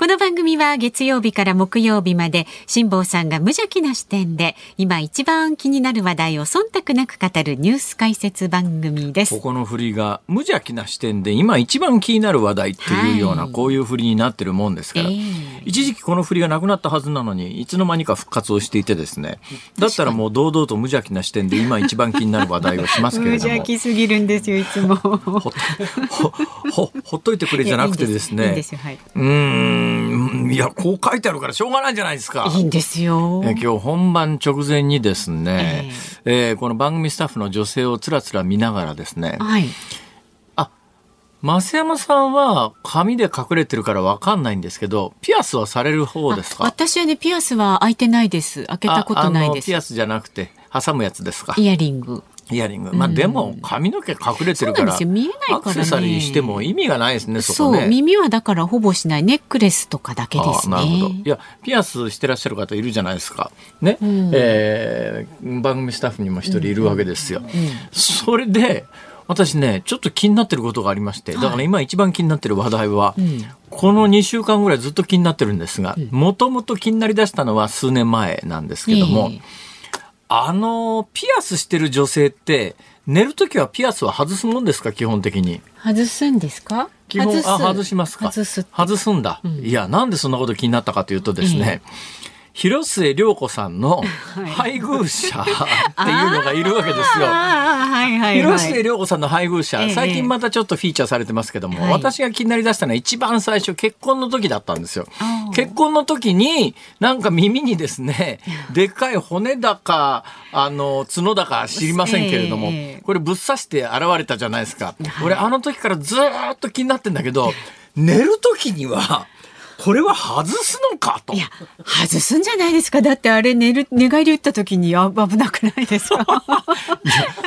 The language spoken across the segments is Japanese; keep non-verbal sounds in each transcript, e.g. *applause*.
この番組は月曜日から木曜日まで辛坊さんが無邪気な視点で今一番気になる話題を忖度なく語るニュース解説番組です。ここの振りが無邪気な視点で今一番気になる話題っていうような、はい、こういう振りになってるもんですから、えー、一時期この振りがなくなったはずなのにいつの間にか復活をしていてですね。だったらもう堂々と無邪気な視点で今一番気になる話題をしますけれども。無邪気すぎるんですよいつも。ほっといてくれじゃなくてですね。うんいや、こう書いてあるからしょうがないじゃないですか。いいんですよ。え今日本番直前にですね、えー、えー、この番組スタッフの女性をつらつら見ながらですね、はい。あ、増山さんは髪で隠れてるからわかんないんですけど、ピアスはされる方ですか？私はね、ピアスは開いてないです。開けたことないです。ピアスじゃなくて、挟むやつですか？イヤリング。イヤリング。まあ、でも、髪の毛隠れてるから、見えないから、ね、アクセサリーしても意味がないですね、そこね。そう、耳はだからほぼしない。ネックレスとかだけですね。なるほど。いや、ピアスしてらっしゃる方いるじゃないですか。ね。うん、えー、番組スタッフにも一人いるわけですよ。うんうん、それで、私ね、ちょっと気になってることがありまして、だから今一番気になってる話題は、この2週間ぐらいずっと気になってるんですが、もともと気になりだしたのは数年前なんですけども、えーあの、ピアスしてる女性って、寝るときはピアスは外すもんですか、基本的に。外すんですか？基本、あ、外しますか？外す。外すんだ、うん、いや、なんでそんなこと気になったかというとですね、え広末涼子さんの配偶者っていうのがいるわけですよ。広末涼子さんの配偶者、最近またちょっとフィーチャーされてますけども、私が気になりだしたのは一番最初結婚の時だったんですよ。結婚の時になんか耳にですね、*laughs* でっかい骨だか、あの、角だか知りませんけれども、これぶっ刺して現れたじゃないですか。俺あの時からずっと気になってんだけど、寝る時には、これは外すのかと。いや、外すんじゃないですか。だってあれ寝る、寝返り打った時に危なくないですか？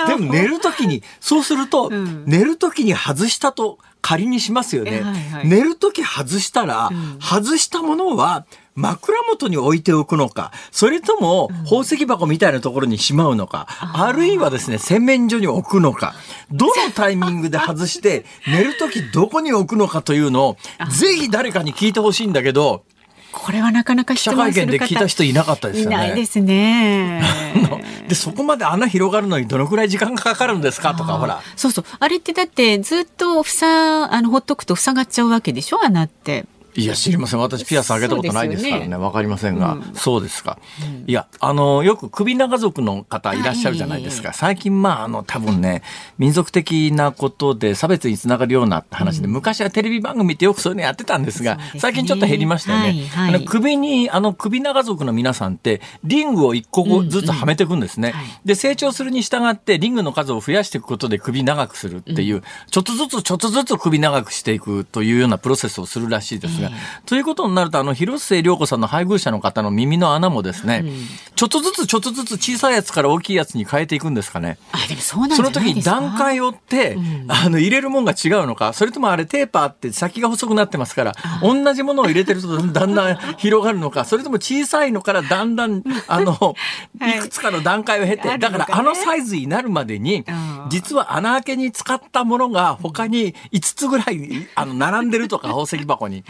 でも寝る時に、そうすると、うん、寝る時に外したと仮にしますよね。はいはい、寝る時外したら、うん、外したものは、枕元に置いておくのか、それとも宝石箱みたいなところにしまうのか、うん、あるいはですね、洗面所に置くのか、どのタイミングで外して、*laughs* 寝るときどこに置くのかというのを、ぜひ誰かに聞いてほしいんだけど、これはなかなか記者会見で聞いた人いなかったですよね。いないですね。*laughs* で、そこまで穴広がるのにどのくらい時間がかかるんですか？とか、ほら。そうそう。あれってだってずっとふさ、あの、ほっとくと塞がっちゃうわけでしょ？穴って。いや、知りません。私、ピアス上げたことないですからね。わ、ね、かりませんが、うん、そうですか。うん、いや、あの、よく首長族の方いらっしゃるじゃないですか。最近、まあ、あの、多分ね、民族的なことで差別につながるような話で、うん、昔はテレビ番組ってよくそういうのやってたんですが、すね、最近ちょっと減りましたよね。はいはい、あの首に、あの、首長族の皆さんって、リングを一個ずつはめていくんですね。で、成長するに従って、リングの数を増やしていくことで首長くするっていう、ちょっとずつちょっとずつ首長くしていくというようなプロセスをするらしいですが、ということになると、あの、広末涼子さんの配偶者の方の耳の穴もですね、うん、ちょっとずつちょっとずつ小さいやつから大きいやつに変えていくんですかね。あ、でもそうなんその時に段階を追って、うん、あの、入れるもんが違うのか、それともあれテーパーって先が細くなってますから、同じものを入れてるとだんだん広がるのか、それとも小さいのからだんだん、あの、*laughs* い。くつかの段階を経て、だからあのサイズになるまでに、実は穴開けに使ったものが他に5つぐらい、あの、並んでるとか、宝石箱に。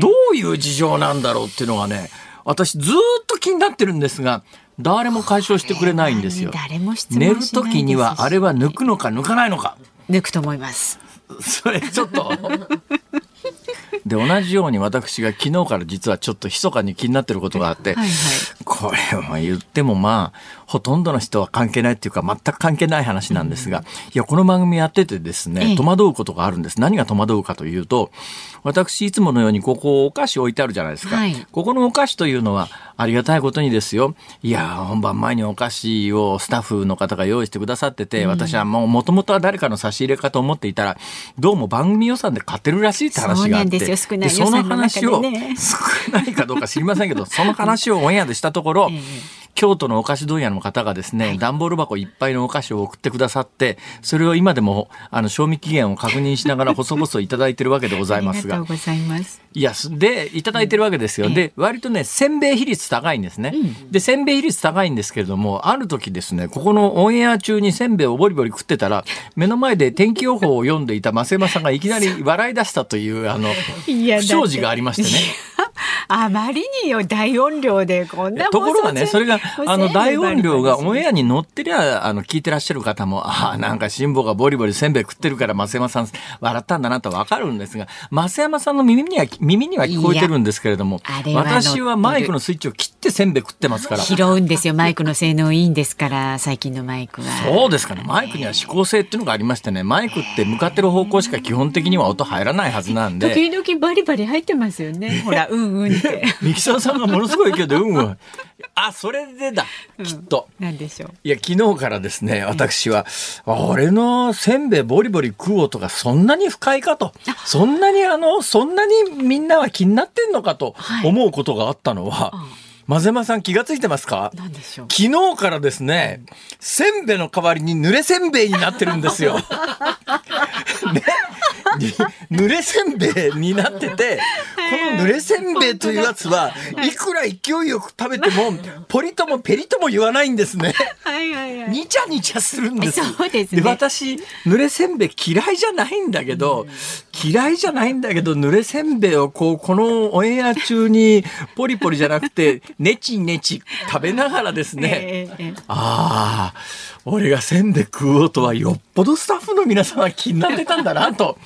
どういう事情なんだろうっていうのがね、私ずっと気になってるんですが、誰も解消してくれないんですよ。誰も寝る時にはあれは抜くのか抜かないのか。抜くと思います。それちょっと *laughs* で同じように私が昨日から実はちょっと密かに気になってることがあって、はいはい、これは言ってもまあほとんどの人は関係ないっていうか全く関係ない話なんですが、うん、いやこの番組やっててですね戸惑うことがあるんです。何が戸惑うかというと私いつものようにここお菓子置いてあるじゃないですか、はい、ここのお菓子というのはありがたいことにですよ。いや本番前にお菓子をスタッフの方が用意してくださってて、うん、私はもうもともとは誰かの差し入れかと思っていたらどうも番組予算で買ってるらしいって話があって少ないその話を、少ないかどうか知りませんけど *laughs* その話をオンエアでしたところ、京都のお菓子問屋の方がですね、はい、段ボール箱いっぱいのお菓子を送ってくださって、それを今でも、あの、賞味期限を確認しながら細々いただいてるわけでございますが。ありがとうございます。いや、で、いただいてるわけですよ。うん、で、割とね、せんべい比率高いんですね。うん、で、せんべい比率高いんですけれども、ある時ですね、ここのオンエア中にせんべいをボリボリ食ってたら、*laughs* 目の前で天気予報を読んでいた増山さんがいきなり笑い出したという、あの、不祥事がありましてね。あまりによ大音量でこんなところがねそれがあの大音量がオンエアに乗ってりゃあの聞いてらっしゃる方もあなんか辛抱がボリボリせんべい食ってるから増山さん笑ったんだなとわかるんですが増山さんの耳には耳には聞こえてるんですけれども私はマイクのスイッチを切ってせんべい食ってますから。拾うんですよ。マイクの性能いいんですから最近のマイクは。そうですかね。マイクには指向性っていうのがありましてねマイクって向かってる方向しか基本的には音入らないはずなんで。時々バリバリ入ってますよね。ほらうんうんって。*laughs* ミキサーさんがものすごい勢いでうんうん。あそれでだ。きっと、うん、でしょう。いや昨日からですね私は、うん、俺のせんべいボリボリ食う音がそんなに不快かと。そんなにあのそんなにみんなは気になってんのかと思うことがあったのは、はいマゼマさん気がついてますか？昨日からですね、せんべいの代わりに濡れせんべいになってるんですよ。*laughs* ね、濡れせんべいになってて、この濡れせんべいというやつは、いくら勢いよく食べても、ポリともペリとも言わないんですね。はいはいはい。にちゃにちゃするんです。そうですね。で、私、濡れせんべい嫌いじゃないんだけど、嫌いじゃないんだけど、濡れせんべいをこう、このオンエア中に、ポリポリじゃなくて、ねちねち食べながらですね、ああ、俺がせんべい食う音はよっぽどスタッフの皆さんは気になってたんだなと。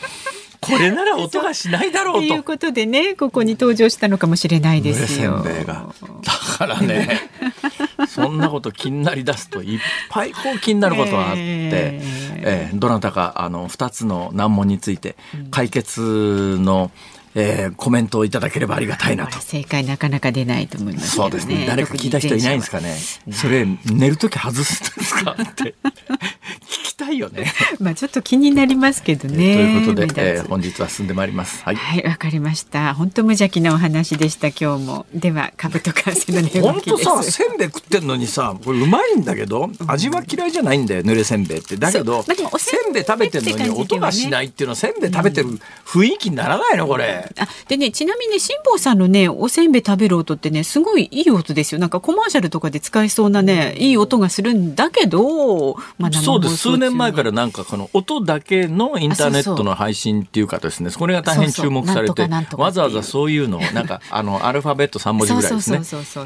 これなら音がしないだろうと。ということでね、ここに登場したのかもしれないですよ。せんべいが。だからね、*laughs* そんなこと気になり出すといっぱいこう気になることがあって、えー、えー、どなたかあの2つの難問について解決の、うんえー、コメントをいただければありがたいなと。正解なかなか出ないと思います、ね、そうですね。誰か聞いた人いないんですかね。それ寝る時外すんですかって *laughs* たいよね。*laughs* まあちょっと気になりますけどね。ということで、えー、本日は進んでまいります。はい。はい、わ、かりました。本当無邪気なお話でした今日も。では株と為替の値動き本当さ、せんべい食ってんのにさ、これうまいんだけど、味は嫌いじゃないんだよ、濡れせんべいって。だけど、まあ、せんべい食べてんのに音がしないっていうのはせんべい食べてる雰囲気にならないのこれ。あ、でね、ちなみに辛坊さんのね、おせんべい食べる音ってね、すごいいい音ですよ。なんかコマーシャルとかで使えそうなね、いい音がするんだけど、まあ、そうです。数年前からなんかこの音だけのインターネットの配信っていうかですね、これが大変注目されて、わざわざそういうのを、なんか、あの、アルファベット3文字ぐらいですね。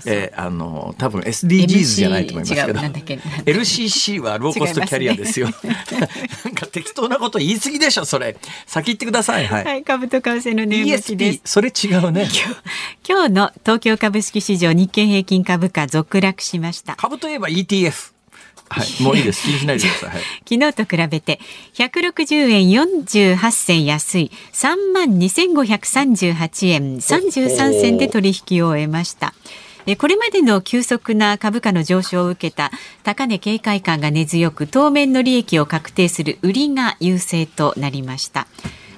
えー、あの、多分 SDGs じゃないと思いますけど、LCC はローコストキャリアですよ。*laughs* なんか適当なこと言い過ぎでしょ、それ。先言ってください。はい。はい、株と為替の値動きです。それ違うね。今日の東京株式市場日経平均株価続落しました。株といえば ETF。はい、もういいです。気にしないでください。はい、*laughs* 昨日と比べて160円48銭安い3万2538円33銭で取引を終えました。これまでの急速な株価の上昇を受けた高値警戒感が根強く当面の利益を確定する売りが優勢となりました。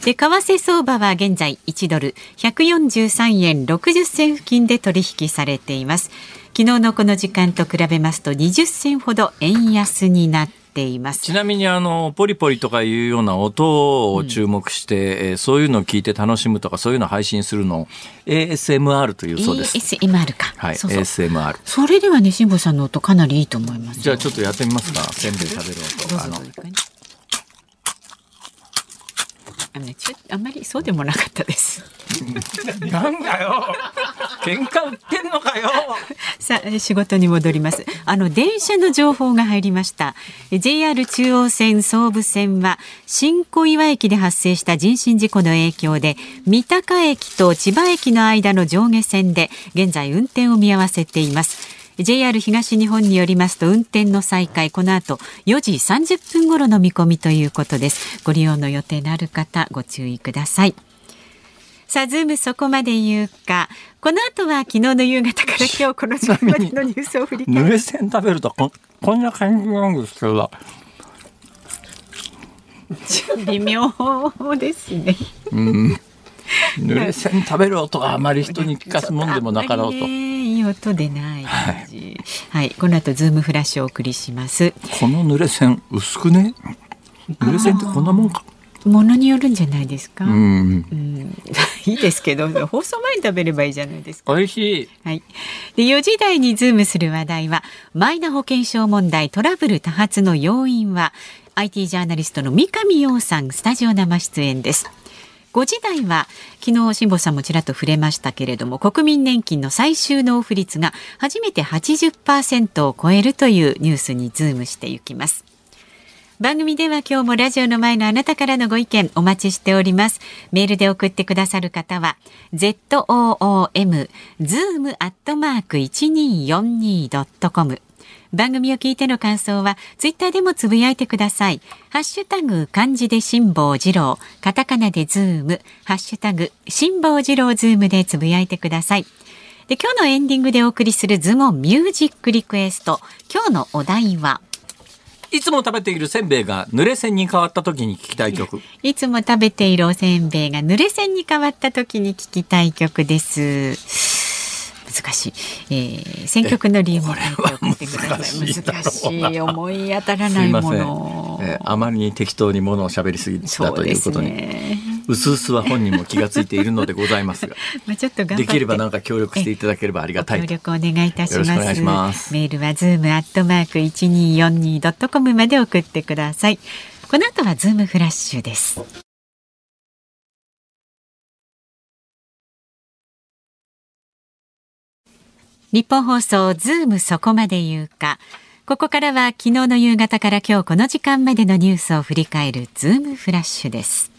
で為替相場は現在1ドル143円60銭付近で取引されています昨日のこの時間と比べますと20銭ほど円安になっています。ちなみにあのポリポリとかいうような音を注目して、うん、そういうのを聞いて楽しむとかそういうのを配信するのを ASMR というそうです。ASMR か。はいそうそう。ASMR それではね辛坊さんの音かなりいいと思いますじゃあちょっとやってみますか。せんべい食べる音。あのあのね、ちょあんまりそうでもなかったです。*laughs* なんだよ。喧嘩売ってんのかよ。*laughs* さあ仕事に戻ります。あの電車の情報が入りました。JR 中央線総武線は新小岩駅で発生した人身事故の影響で三鷹駅と千葉駅の間の上下線で現在運転を見合わせています。JR 東日本によりますと運転の再開この後4時30分頃の見込みということです。ご利用の予定のある方ご注意ください。さあズームそこまで言うか。この後は昨日の夕方から今日この時間までのニュースを振り返る。濡れ線食べるとここんな感じなんですけど。微妙ですね。うん。濡れ線食べる音があまり人に聞かすもんでもなかろうと。音でない。はい、はい、この後ズームフラッシュをお送りしますこの濡れ線薄くね？濡れ線ってこんなもんか？ものによるんじゃないですか？うん、うん、*laughs* いいですけど、放送前に食べればいいじゃないですか。美味しい。はい。で、4時台にズームする話題は、マイナ保険証問題トラブル多発の要因は、IT ジャーナリストの三上洋さん、スタジオ生出演です。5時台は昨日辛坊さんもちらっと触れましたけれども国民年金の最終納付率が初めて80%を超えるというニュースにズームしていきます。番組では今日もラジオの前のあなたからのご意見お待ちしております。メールで送ってくださる方は zoom zoom アットマーク 1242.com 番組を聞いての感想はツイッターでもつぶやいてください。ハッシュタグ漢字で辛坊治郎、カタカナでズーム、ハッシュタグ辛坊治郎ズームでつぶやいてください。で今日のエンディングでお送りするズームミュージックリクエスト。今日のお題は、いつも食べているせんべいが濡れせんに変わった時に聞きたい曲。いつも食べているおせんべいが濡れせんに変わった時に聞きたい曲です。難しい、えー、選曲の理由も書い。難しい思い当たらないもの。えー、あまりに適当にものを喋りすぎたということに、うすうすは本人も気がついているのでございますが。*laughs* まあちょっとできればなんか協力していただければありがたい協力お願いいたします。メールはズームアットマーク一二四二ドットコムまで送ってください。この後はズームフラッシュですニッポン放送ズームそこまで言うか。ここからは昨日の夕方から今日この時間までのニュースを振り返るズームフラッシュです。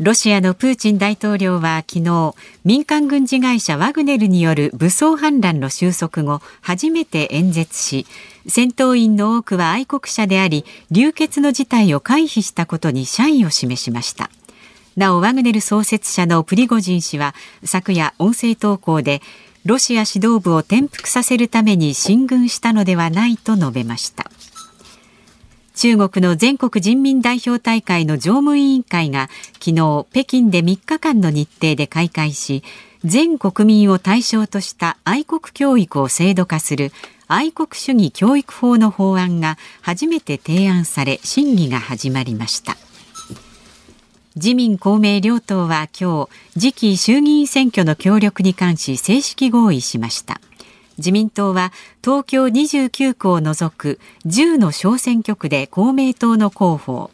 ロシアのプーチン大統領は昨日民間軍事会社ワグネルによる武装反乱の収束後初めて演説し戦闘員の多くは愛国者であり流血の事態を回避したことに謝意を示しました。なおワグネル創設者のプリゴジン氏は昨夜音声投稿でロシア指導部を転覆させるために進軍したのではないと述べました。中国の全国人民代表大会の常務委員会が昨日北京で3日間の日程で開会し全国民を対象とした愛国教育を制度化する愛国主義教育法の法案が初めて提案され審議が始まりました。自民公明両党は今日次期衆議院選挙の協力に関し正式合意しました。自民党は東京29区を除く10の小選挙区で公明党の候補。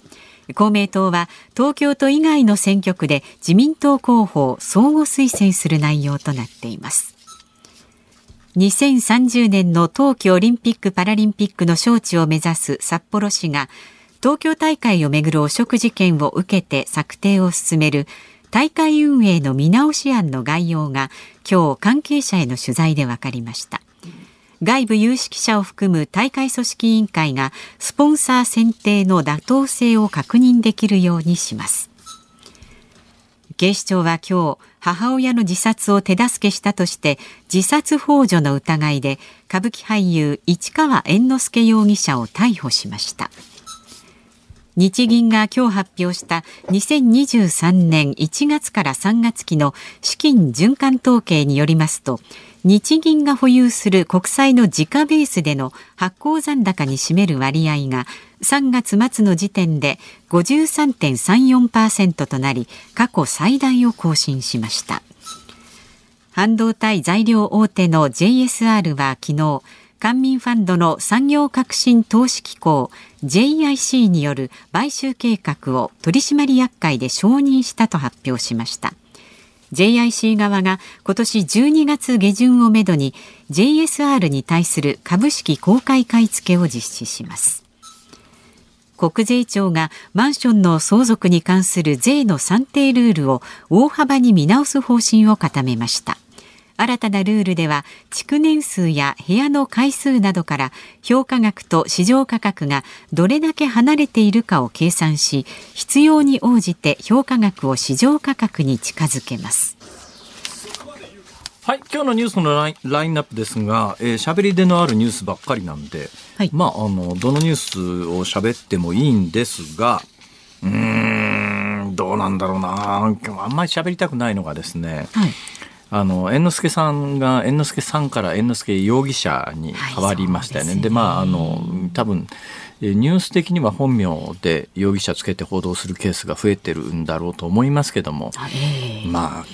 公明党は東京都以外の選挙区で自民党候補を相互推薦する内容となっています。2030年の冬季オリンピック・パラリンピックの招致を目指す札幌市が東京大会をめぐる汚職事件を受けて策定を進める大会運営の見直し案の概要が今日関係者への取材で分かりました。外部有識者を含む大会組織委員会がスポンサー選定の妥当性を確認できるようにします。警視庁は今日母親の自殺を手助けしたとして自殺幇助の疑いで歌舞伎俳優市川猿之助容疑者を逮捕しました。日銀が今日発表した2023年1月から3月期の資金循環統計によりますと日銀が保有する国債の時価ベースでの発行残高に占める割合が3月末の時点で53.34%となり過去最大を更新しました。半導体材料大手の JSR は昨日官民ファンドの産業革新投資機構 JIC による買収計画を取締役会で承認したと発表しました。JIC 側が今年12月下旬をめどに JSR に対する株式公開買い付けを実施します。国税庁がマンションの相続に関する税の算定ルールを大幅に見直す方針を固めました。新たなルールでは築年数や部屋の回数などから評価額と市場価格がどれだけ離れているかを計算し必要に応じて評価額を市場価格に近づけます。はい、今日のニュースのラインラインナップですが、えー、喋り出のあるニュースばっかりなんで、はい、まあ、あの、どのニュースを喋ってもいいんですが、うーん、どうなんだろうな。あんまり喋りたくないのがですね、はいあの猿之助さんが猿之助さんから猿之助容疑者に変わりましたよね。はい、で、ね、まああの多分ニュース的には本名で容疑者つけて報道するケースが増えてるんだろうと思いますけども、えー、まあ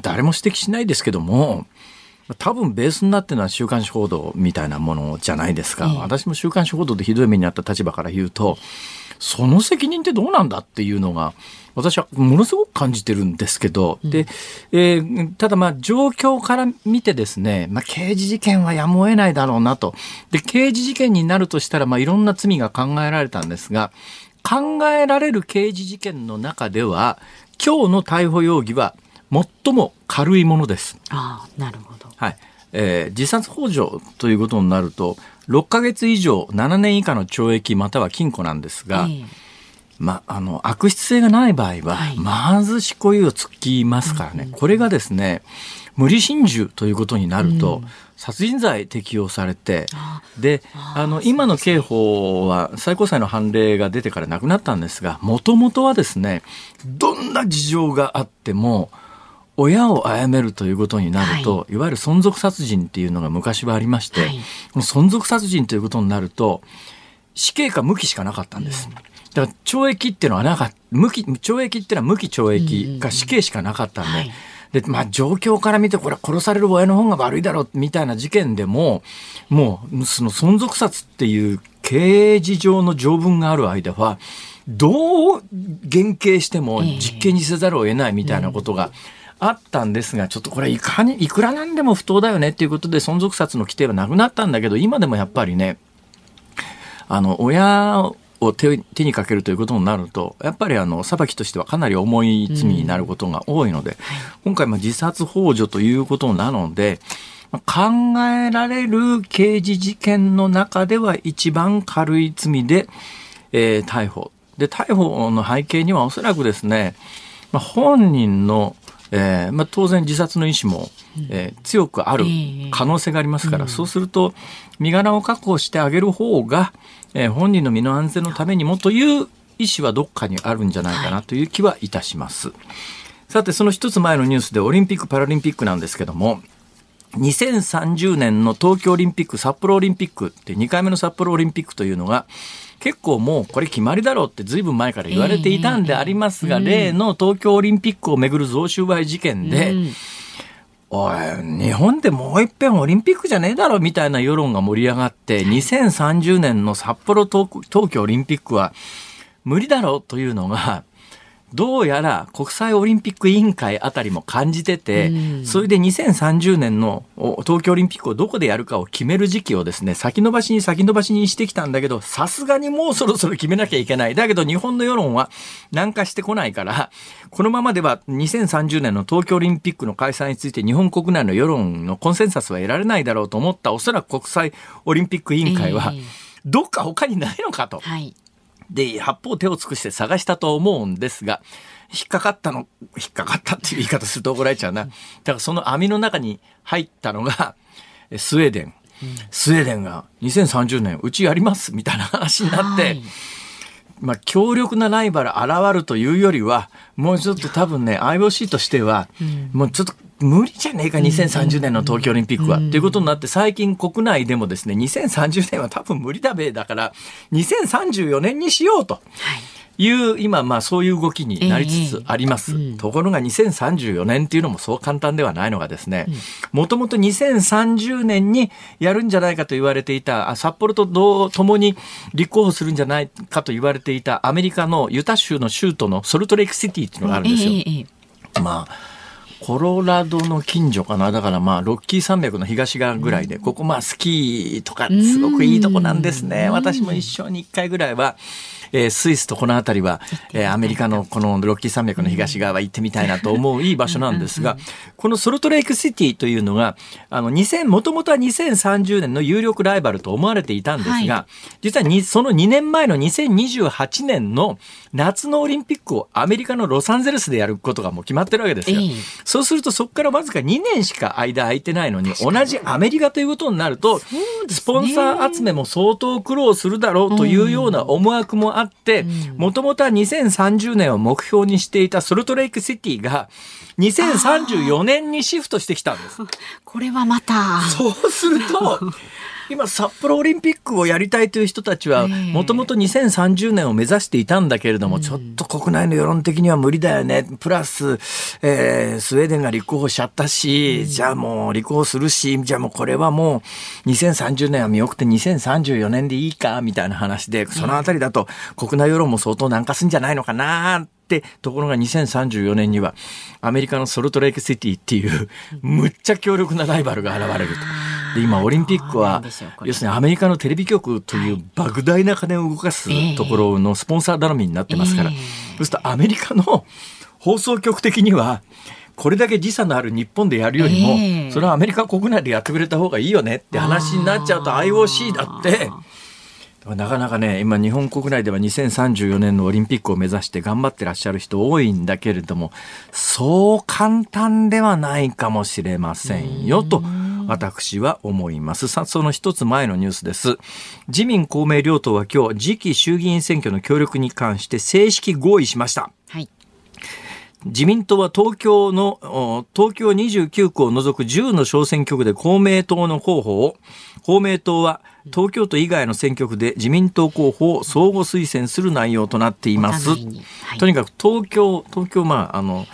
誰も指摘しないですけども多分ベースになってるのは週刊誌報道みたいなものじゃないですか、えー、私も週刊誌報道でひどい目にあった立場から言うとその責任ってどうなんだっていうのが私はものすごく感じてるんですけど、うん、で、えー、ただまあ状況から見てですね、まあ、刑事事件はやむを得ないだろうなと。で、刑事事件になるとしたら、まあいろんな罪が考えられたんですが、考えられる刑事事件の中では、今日の逮捕容疑は最も軽いものです。ああ、なるほど。はい。えー、自殺幇助ということになると、6ヶ月以上7年以下の懲役または禁錮なんですが、えーまあ、あの悪質性がない場合は、まず執行猶予つきますからね、これがですね無理心中ということになると、殺人罪適用されて、で、あの、今の刑法は最高裁の判例が出てからなくなったんですが、もともとはですね、どんな事情があっても、親を殺めるということになると、はい、いわゆる存続殺人っていうのが昔はありまして、はい、この存続殺人ということになると、死刑か無期しかなかったんです。うん。だから懲役っていうのはなか無期懲役っていうのは無期懲役か死刑しかなかったんで。はい。で、まあ、状況から見て、これは殺される親の方が悪いだろう、みたいな事件でも、もう、その存続殺っていう刑事上の条文がある間は、どう減刑しても実刑にせざるを得ないみたいなことが、あったんですが、ちょっとこれいかに、いくらなんでも不当だよねっていうことで存続殺の規定はなくなったんだけど、今でもやっぱりね、あの、親を手にかけるということになるとやっぱりあの裁きとしてはかなり重い罪になることが多いので、うん、今回も自殺幇助ということなので考えられる刑事事件の中では一番軽い罪で、えー、逮捕。で逮捕の背景にはおそらくですね、本人のえーまあ、当然自殺の意思も、えー、強くある可能性がありますから、そうすると身柄を確保してあげる方が、えー、本人の身の安全のためにもという意思はどっかにあるんじゃないかなという気はいたします。はい、さて、その一つ前のニュースでオリンピック・パラリンピックなんですけども、2030年の東京オリンピック、札幌オリンピックって2回目の札幌オリンピックというのが、結構もうこれ決まりだろうってずいぶん前から言われていたんでありますが、例の東京オリンピックをめぐる贈収賄事件で、おい、日本でもう一遍オリンピックじゃねえだろみたいな世論が盛り上がって、2030年の札幌東京オリンピックは無理だろうというのが、どうやら国際オリンピック委員会あたりも感じてて、うん、それで2030年の東京オリンピックをどこでやるかを決める時期をですね、先延ばしに先延ばしにしてきたんだけど、さすがにもうそろそろ決めなきゃいけない。だけど日本の世論は南下してこないから、このままでは2030年の東京オリンピックの開催について日本国内の世論のコンセンサスは得られないだろうと思ったおそらく国際オリンピック委員会は、どっか他にないのかと。はいで、八方手を尽くして探したと思うんですが、引っかかったの、引っかかったっていう言い方すると怒られちゃうな。だからその網の中に入ったのが、スウェーデン。スウェーデンが2030年うちやりますみたいな話になって、はい、まあ強力なライバル現るというよりは、もうちょっと多分ね、IOC としては、もうちょっと無理じゃねえか、2030年の東京オリンピックは。ということになって、最近国内でもですね、2030年は多分無理だべだから、2034年にしようと。いう、今、まあそういう動きになりつつあります。えーうん、ところが2034年っていうのもそう簡単ではないのがですね、もともと2030年にやるんじゃないかと言われていた、札幌と同もに立候補するんじゃないかと言われていたアメリカのユタ州の州都のソルトレイクシティっていうのがあるんですよ。えーえー、まあコロラドの近所かな。だからまあ、ロッキー山脈の東側ぐらいで、ここまあ、スキーとかすごくいいとこなんですね。私も一生に一回ぐらいは、えー、スイスとこの辺りは、えー、アメリカのこのロッキー山脈の東側は行ってみたいなと思ういい場所なんですが、このソルトレイクシティというのが、あの、2000、もともとは2030年の有力ライバルと思われていたんですが、はい、実はにその2年前の2028年の夏のオリンピックをアメリカのロサンゼルスでやることがもう決まってるわけですよ。えー、そうするとそこからわずか2年しか間空いてないのに、同じアメリカということになると、スポンサー集めも相当苦労するだろうというような思惑もあって、もともとは2030年を目標にしていたソルトレイクシティが、2034年にシフトしてきたんです。これはまた。そうすると、*laughs* 今札幌オリンピックをやりたいという人たちはもともと2030年を目指していたんだけれども、ちょっと国内の世論的には無理だよね。プラス、えー、スウェーデンが立候補しちゃったし、じゃあもう立候補するしじゃあもうこれはもう2030年は見送って2034年でいいかみたいな話でそのあたりだと国内世論も相当軟化すんじゃないのかなってところが2034年にはアメリカのソルトレイクシティっていうむっちゃ強力なライバルが現れると。で今オリンピックは要するにアメリカのテレビ局という莫大な金を動かすところのスポンサー頼みになってますから、そうするとアメリカの放送局的にはこれだけ時差のある日本でやるよりも、それはアメリカ国内でやってくれた方がいいよねって話になっちゃうと IOC だって。なかなかね、今日本国内では2034年のオリンピックを目指して頑張ってらっしゃる人多いんだけれども、そう簡単ではないかもしれませんよと、私は思います。さあ、その一つ前のニュースです。自民公明両党は今日、次期衆議院選挙の協力に関して正式合意しました。はい自民党は東京の、東京29区を除く10の小選挙区で公明党の候補を、公明党は東京都以外の選挙区で自民党候補を相互推薦する内容となっています。はい、とにかく東京、東京、まあ、あの、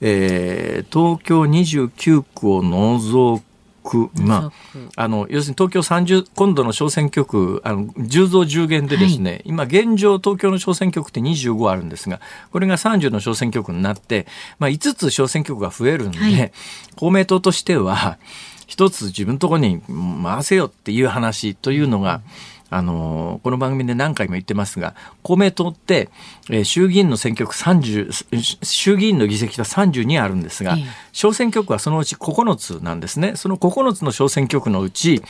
えー、東京29区を除く、まあ、あの、要するに東京30、今度の小選挙区、あの、10増10減でですね、はい、今現状東京の小選挙区って25あるんですが、これが30の小選挙区になって、まあ、5つ小選挙区が増えるんで、はい、公明党としては、一つ自分のところに回せよっていう話というのが、あの、この番組で何回も言ってますが、公明党って、えー、衆議院の選挙区30、衆議院の議席が32あるんですが、小選挙区はそのうち9つなんですね。その9つの小選挙区のうち、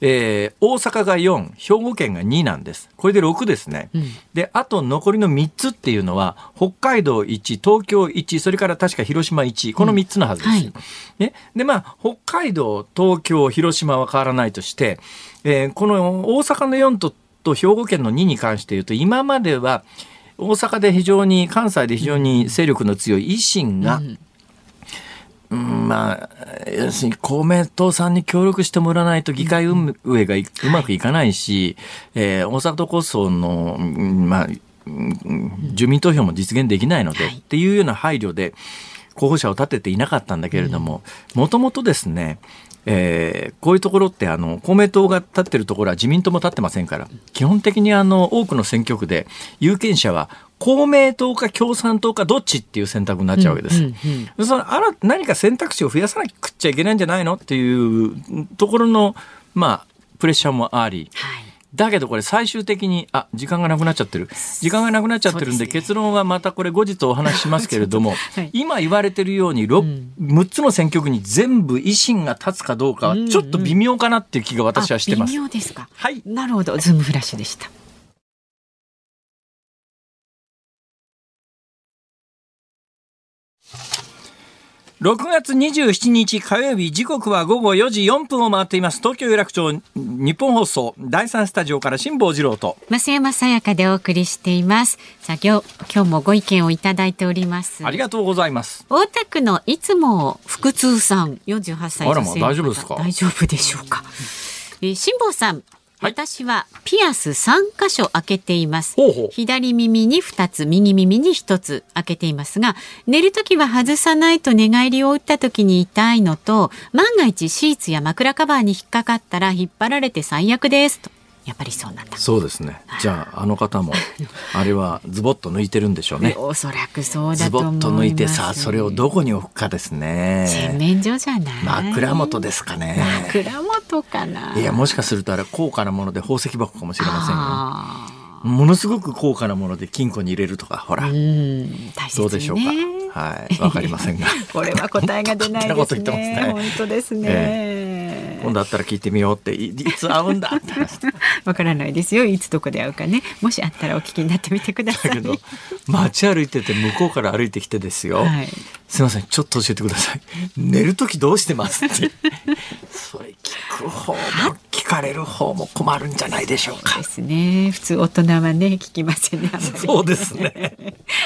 えー、大阪が4、兵庫県が2なんです。これで6ですね。うん、で、あと残りの3つっていうのは、北海道1、東京1、それから確か広島1、この3つのはずです。うんはい、ね、で、まあ、北海道、東京、広島は変わらないとして、えー、この大阪の4とと兵庫県の2に関して言うと、今までは大阪で非常に、関西で非常に勢力の強い維新が、うんうん、まあ、要するに公明党さんに協力してもらわないと議会運営がうまくいかないし、えー、大阪都構想の、まあ、住民投票も実現できないので、はい、っていうような配慮で候補者を立てていなかったんだけれども、もともとですね、えー、こういうところってあの公明党が立ってるところは自民党も立ってませんから基本的にあの多くの選挙区で有権者は公明党か共産党かどっちっていう選択になっちゃうわけです。うんうんうん、そのあら何か選択肢を増やさなくちゃいけないんじゃないのっていうところの、まあ、プレッシャーもあり、はいだけどこれ最終的に、あ、時間がなくなっちゃってる。時間がなくなっちゃってるんで、結論はまたこれ後日お話ししますけれども、*laughs* はい、今言われてるように 6,、うん、6つの選挙区に全部維新が立つかどうかはちょっと微妙かなっていう気が私はしてます。微妙ですか。はい。なるほど。ズームフラッシュでした。6月27日火曜日時刻は午後4時4分を回っています。東京有楽町日本放送第三スタジオから辛坊治郎と。増山さやかでお送りしています。さあ今日今日もご意見をいただいております。ありがとうございます。大田区のいつも腹痛さん48歳女性大丈夫ですか？大丈夫でしょうか。え辛坊さん私はピアス3箇所開けています。左耳に2つ右耳に1つ開けていますが寝るときは外さないと寝返りを打ったときに痛いのと万が一シーツや枕カバーに引っかかったら引っ張られて最悪ですと。やっぱりそうなんだ。そうですね。じゃああの方も *laughs* あれはズボッと抜いてるんでしょうね。おそらくそうだと思います。ズボッと抜いてさそれをどこに置くかですね。洗面所じゃない。枕元ですかね。枕元かな？いやもしかするとあれ高価なもので宝石箱かもしれませんよ。ものすごく高価なもので金庫に入れるとかほら。どうでしょうか？はいわかりませんが。*laughs* これは答えが出ないですね。ね。本当ですね、えー今度会ったら聞いてみようっていつ会うんだって *laughs* わからないですよ。いつどこで会うかね。もし会ったらお聞きになってみてください。だけど街歩いてて向こうから歩いてきてですよ、はい、すいませんちょっと教えてください *laughs* 寝る時どうしてますってそれ聞く方も聞くかれる方も困るんじゃないでしょうか。ですね。普通大人はね聞きませんね。そうですね。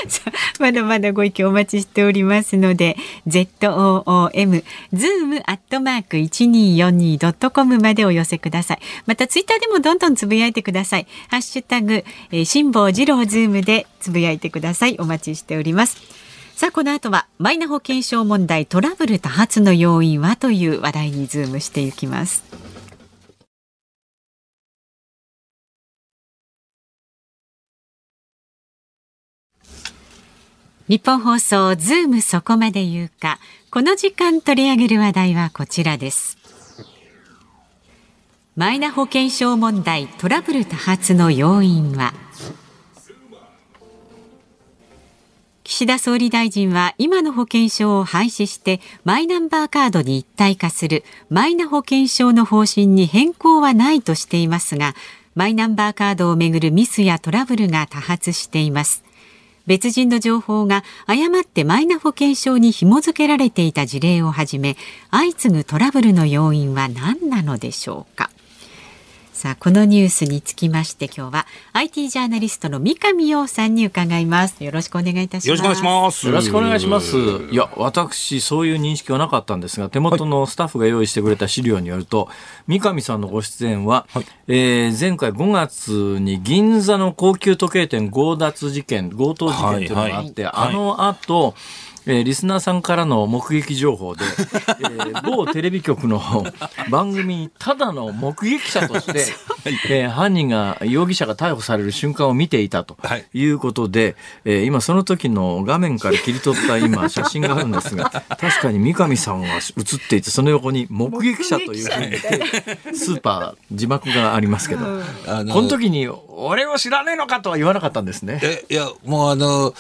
*laughs* まだまだご意見お待ちしておりますので、z o o m zoom アットマーク一二四二ドットコムまでお寄せください。またツイッターでもどんどんつぶやいてください。ハッシュタグ、えー、辛坊治郎ズームでつぶやいてください。お待ちしております。さあこの後はマイナ保険証問題トラブル多発の要因はという話題にズームしていきます。ニッポン放送ズームそこまで言うか。この時間取り上げる話題はこちらです。マイナ保険証問題トラブル多発の要因は。岸田総理大臣は今の保険証を廃止してマイナンバーカードに一体化するマイナ保険証の方針に変更はないとしていますがマイナンバーカードをめぐるミスやトラブルが多発しています。別人の情報が誤ってマイナ保険証に紐付けられていた事例をはじめ相次ぐトラブルの要因は何なのでしょうか。さあこのニュースにつきまして今日は IT ジャーナリストの三上洋さんに伺います。よろしくお願いいたします。よろしくお願いします。よろしくお願いします。いや私そういう認識はなかったんですが手元のスタッフが用意してくれた資料によると、はい、三上さんのご出演は、はい、えー、前回5月に銀座の高級時計店強奪事件強盗事件というのがあって、はいはい、あの後、えー、リスナーさんからの目撃情報で、*laughs* えー、某テレビ局の番組にただの目撃者として、*laughs* えー、犯人が容疑者が逮捕される瞬間を見ていたと。い。うことで、はい、えー、今その時の画面から切り取った今 *laughs* 写真があるんですが確かに三上さんが写っていてその横に目撃者というふうにスーパー字幕がありますけど、あのこの時に俺を知らねえのかとは言わなかったんですね。えいやもうあの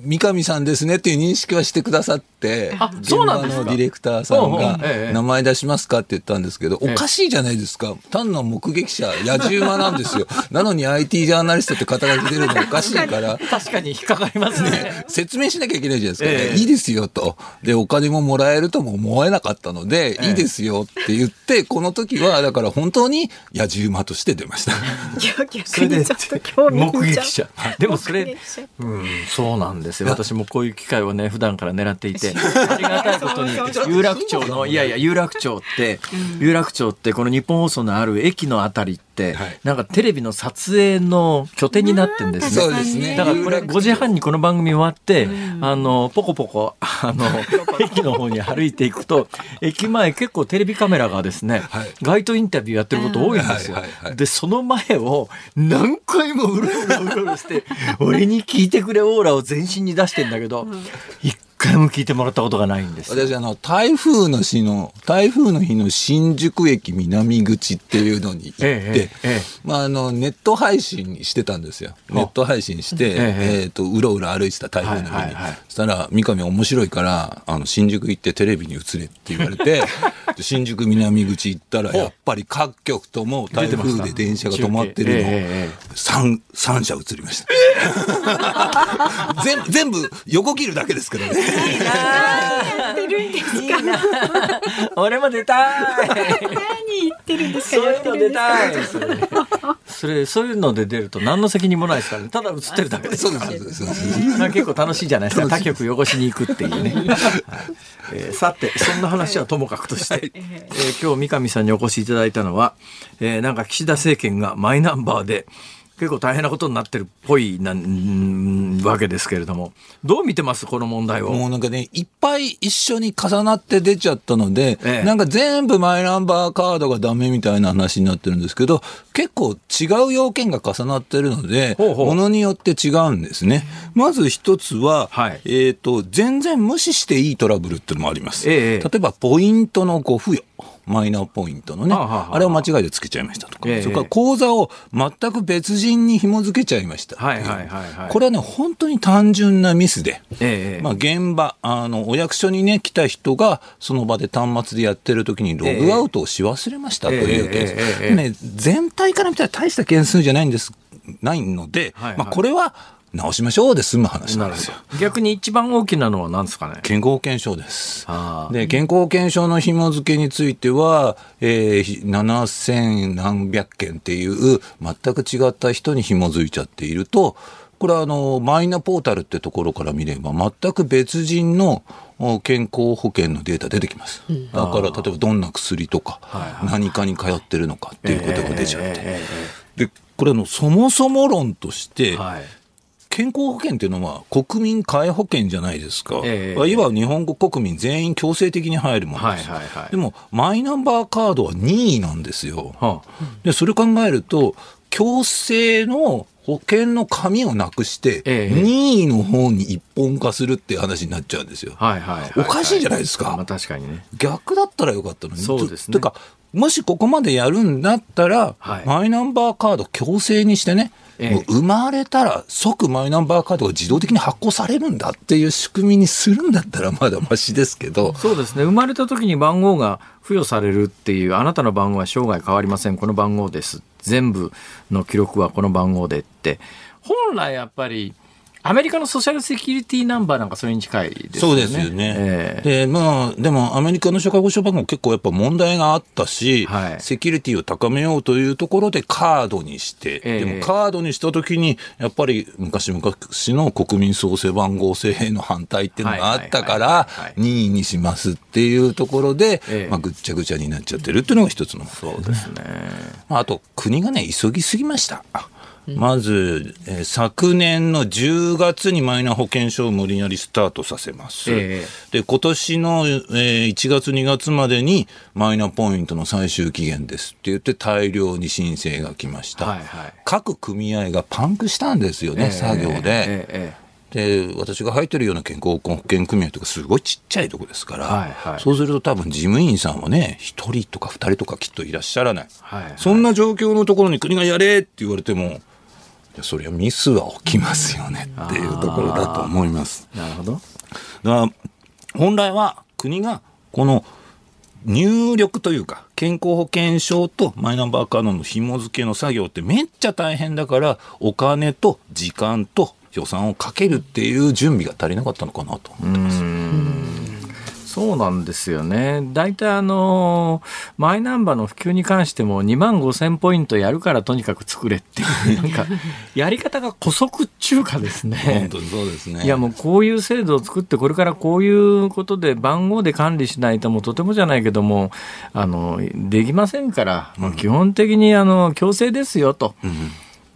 三上さんですねっていう認識識はしてくださって、現場のディレクターさんが、名前出しますかって言ったんですけど、おかしいじゃないですか。単の目撃者、野獣馬なんですよ。なのに IT ジャーナリストって肩書き出るのおかしいから。確かに引っかかりますね。説明しなきゃいけないじゃないですか、ねいいですよと。で、お金ももらえるとも思えなかったので、いいですよって言って、この時は、だから本当に野獣馬として出ました。それで、目撃者。でもそれ、うん、そうなんですよ。私もこういう機会をね、普段から狙っていて、*laughs* ありがたいことに、有楽町の、いやいや、有楽町って、有楽町ってこの日本放送のある駅のあたりって、はい、なんかテレビの撮影の拠点になってんですよ。そうですね。だからこれ5時半にこの番組終わって、あの、ポコポコ、あの、*laughs* 駅の方に歩いていくと、駅前結構テレビカメラがですね、はい、街頭インタビューやってること多いんですよ。で、その前を何回もうろうろうろうろして、俺に聞いてくれオーラを全身に出してんだけど、一回も聞いてもらったことがないんです私あの台風の日の台風の日の新宿駅南口っていうのに行って、えええ、まあ、あのネット配信してたんですよ。ネット配信して、えー、とうろうろ歩いてた台風の日に、はいはいはい、そしたら三上面白いからあの新宿行ってテレビに映れって言われて *laughs* 新宿南口行ったらやっぱり各局とも台風で電車が止まってるの、え 3, 3社映りました。*laughs* 全全部横切るだけですからねやってるんですか。いい俺も出たい。何言ってるんですか。そういうの出たい。それそういうので出ると何の責任もないですからね。ただ映ってるだけです。そうです。まあ結構楽しいじゃないですか。他局汚しに行くっていうね。えー、さてそんな話はともかくとして、えー、今日三上さんにお越しいただいたのは、えー、なんか岸田政権がマイナンバーで結構大変なことになってるっぽいなわけですけれども、どう見てますこの問題を？もうなんかね、いっぱい一緒に重なって出ちゃったので、ええ、なんか全部マイナンバーカードがダメみたいな話になってるんですけど、結構違う要件が重なってるので、ほうほうものによって違うんですね。まず一つは、はい、えっ、ー、と、全然無視していいトラブルっていうのもあります。え、例えば、ポイントのご付与。マイナーポイントのね、あれを間違いでつけちゃいましたとか、それから口座を全く別人に紐付けちゃいました。はいはいはい、これはね、本当に単純なミスで、えまあ、現場あの、お役所にね、来た人が、その場で端末でやってる時にログアウトをし忘れましたというケース。ね、全体から見たら大した件数じゃないんです、ないので、まあ、これは、直しましょうで済む話なんですよ。逆に一番大きなのは何ですかね？健康保険証です。で、健康保険証の紐付けについては、えー、7000何百件っていう全く違った人に紐づいちゃっていると、これはあの、マイナポータルってところから見れば、全く別人の健康保険のデータ出てきます。だから、例えばどんな薬とか、何かに通ってるのかっていうことが出ちゃって。で、これの、そもそも論として、健康保険っていうのは国民皆保険じゃないですか、えー、いわば日本国民全員強制的に入るものです、はいはいはい、でもマイナンバーカードは任意なんですよ、はあ、でそれ考えると強制の保険の紙をなくして、任意の方に一本化するっていう話になっちゃうんですよ。はいはい、おかしいじゃないですか。まあ確かにね。逆だったらよかったのに。そうですね。てか、もしここまでやるんだったら、はい、マイナンバーカード強制にしてね、もう生まれたら即マイナンバーカードが自動的に発行されるんだっていう仕組みにするんだったらまだましですけど。そうですね。生まれた時に番号が付与されるっていうあなたの番号は生涯変わりません。この番号です。全部の記録はこの番号でって。本来やっぱりアメリカのソーシャルセキュリティナンバーなんかそれに近いですよね。そうですよね。えー、で、まあ、でもアメリカの社会保障番号結構やっぱ問題があったし、はい、セキュリティを高めようというところでカードにして、えー、でもカードにしたときに、やっぱり昔々の国民創生番号制への反対っていうのがあったから、任意にしますっていうところで、えー、まあ、ぐっちゃぐちゃになっちゃってるっていうのが一つの、そうですね。あと、国がね、急ぎすぎました。まず、えー、昨年の10月にマイナ保険証を無理やりスタートさせます。えー、で、今年の、えー、1月2月までにマイナポイントの最終期限ですって言って大量に申請が来ました。はいはい、各組合がパンクしたんですよね、えー、作業で。えーで私が入ってるような健康保険組合とかすごいちっちゃいとこですから、はいはい、そうすると多分事務員さんはね1人とか2人とかきっといらっしゃらない、はいはい、そんな状況のところに国がやれって言われてもそりゃミスは起きますよねっていうところだと思います。なるほど。だから本来は国がこの入力というか健康保険証とマイナンバーカードの紐付けの作業ってめっちゃ大変だからお金と時間と予算をかけるっていう準備が足りなかったのかなと思ってます。そうなんですよね。大体あの、マイナンバーの普及に関しても2万5千ポイントやるからとにかく作れっていう、なんか、やり方が古速中華ですね。本当にそうですね。いやもうこういう制度を作って、これからこういうことで番号で管理しないともうとてもじゃないけども、あの、できませんから、まあ、基本的にあの、強制ですよと。うん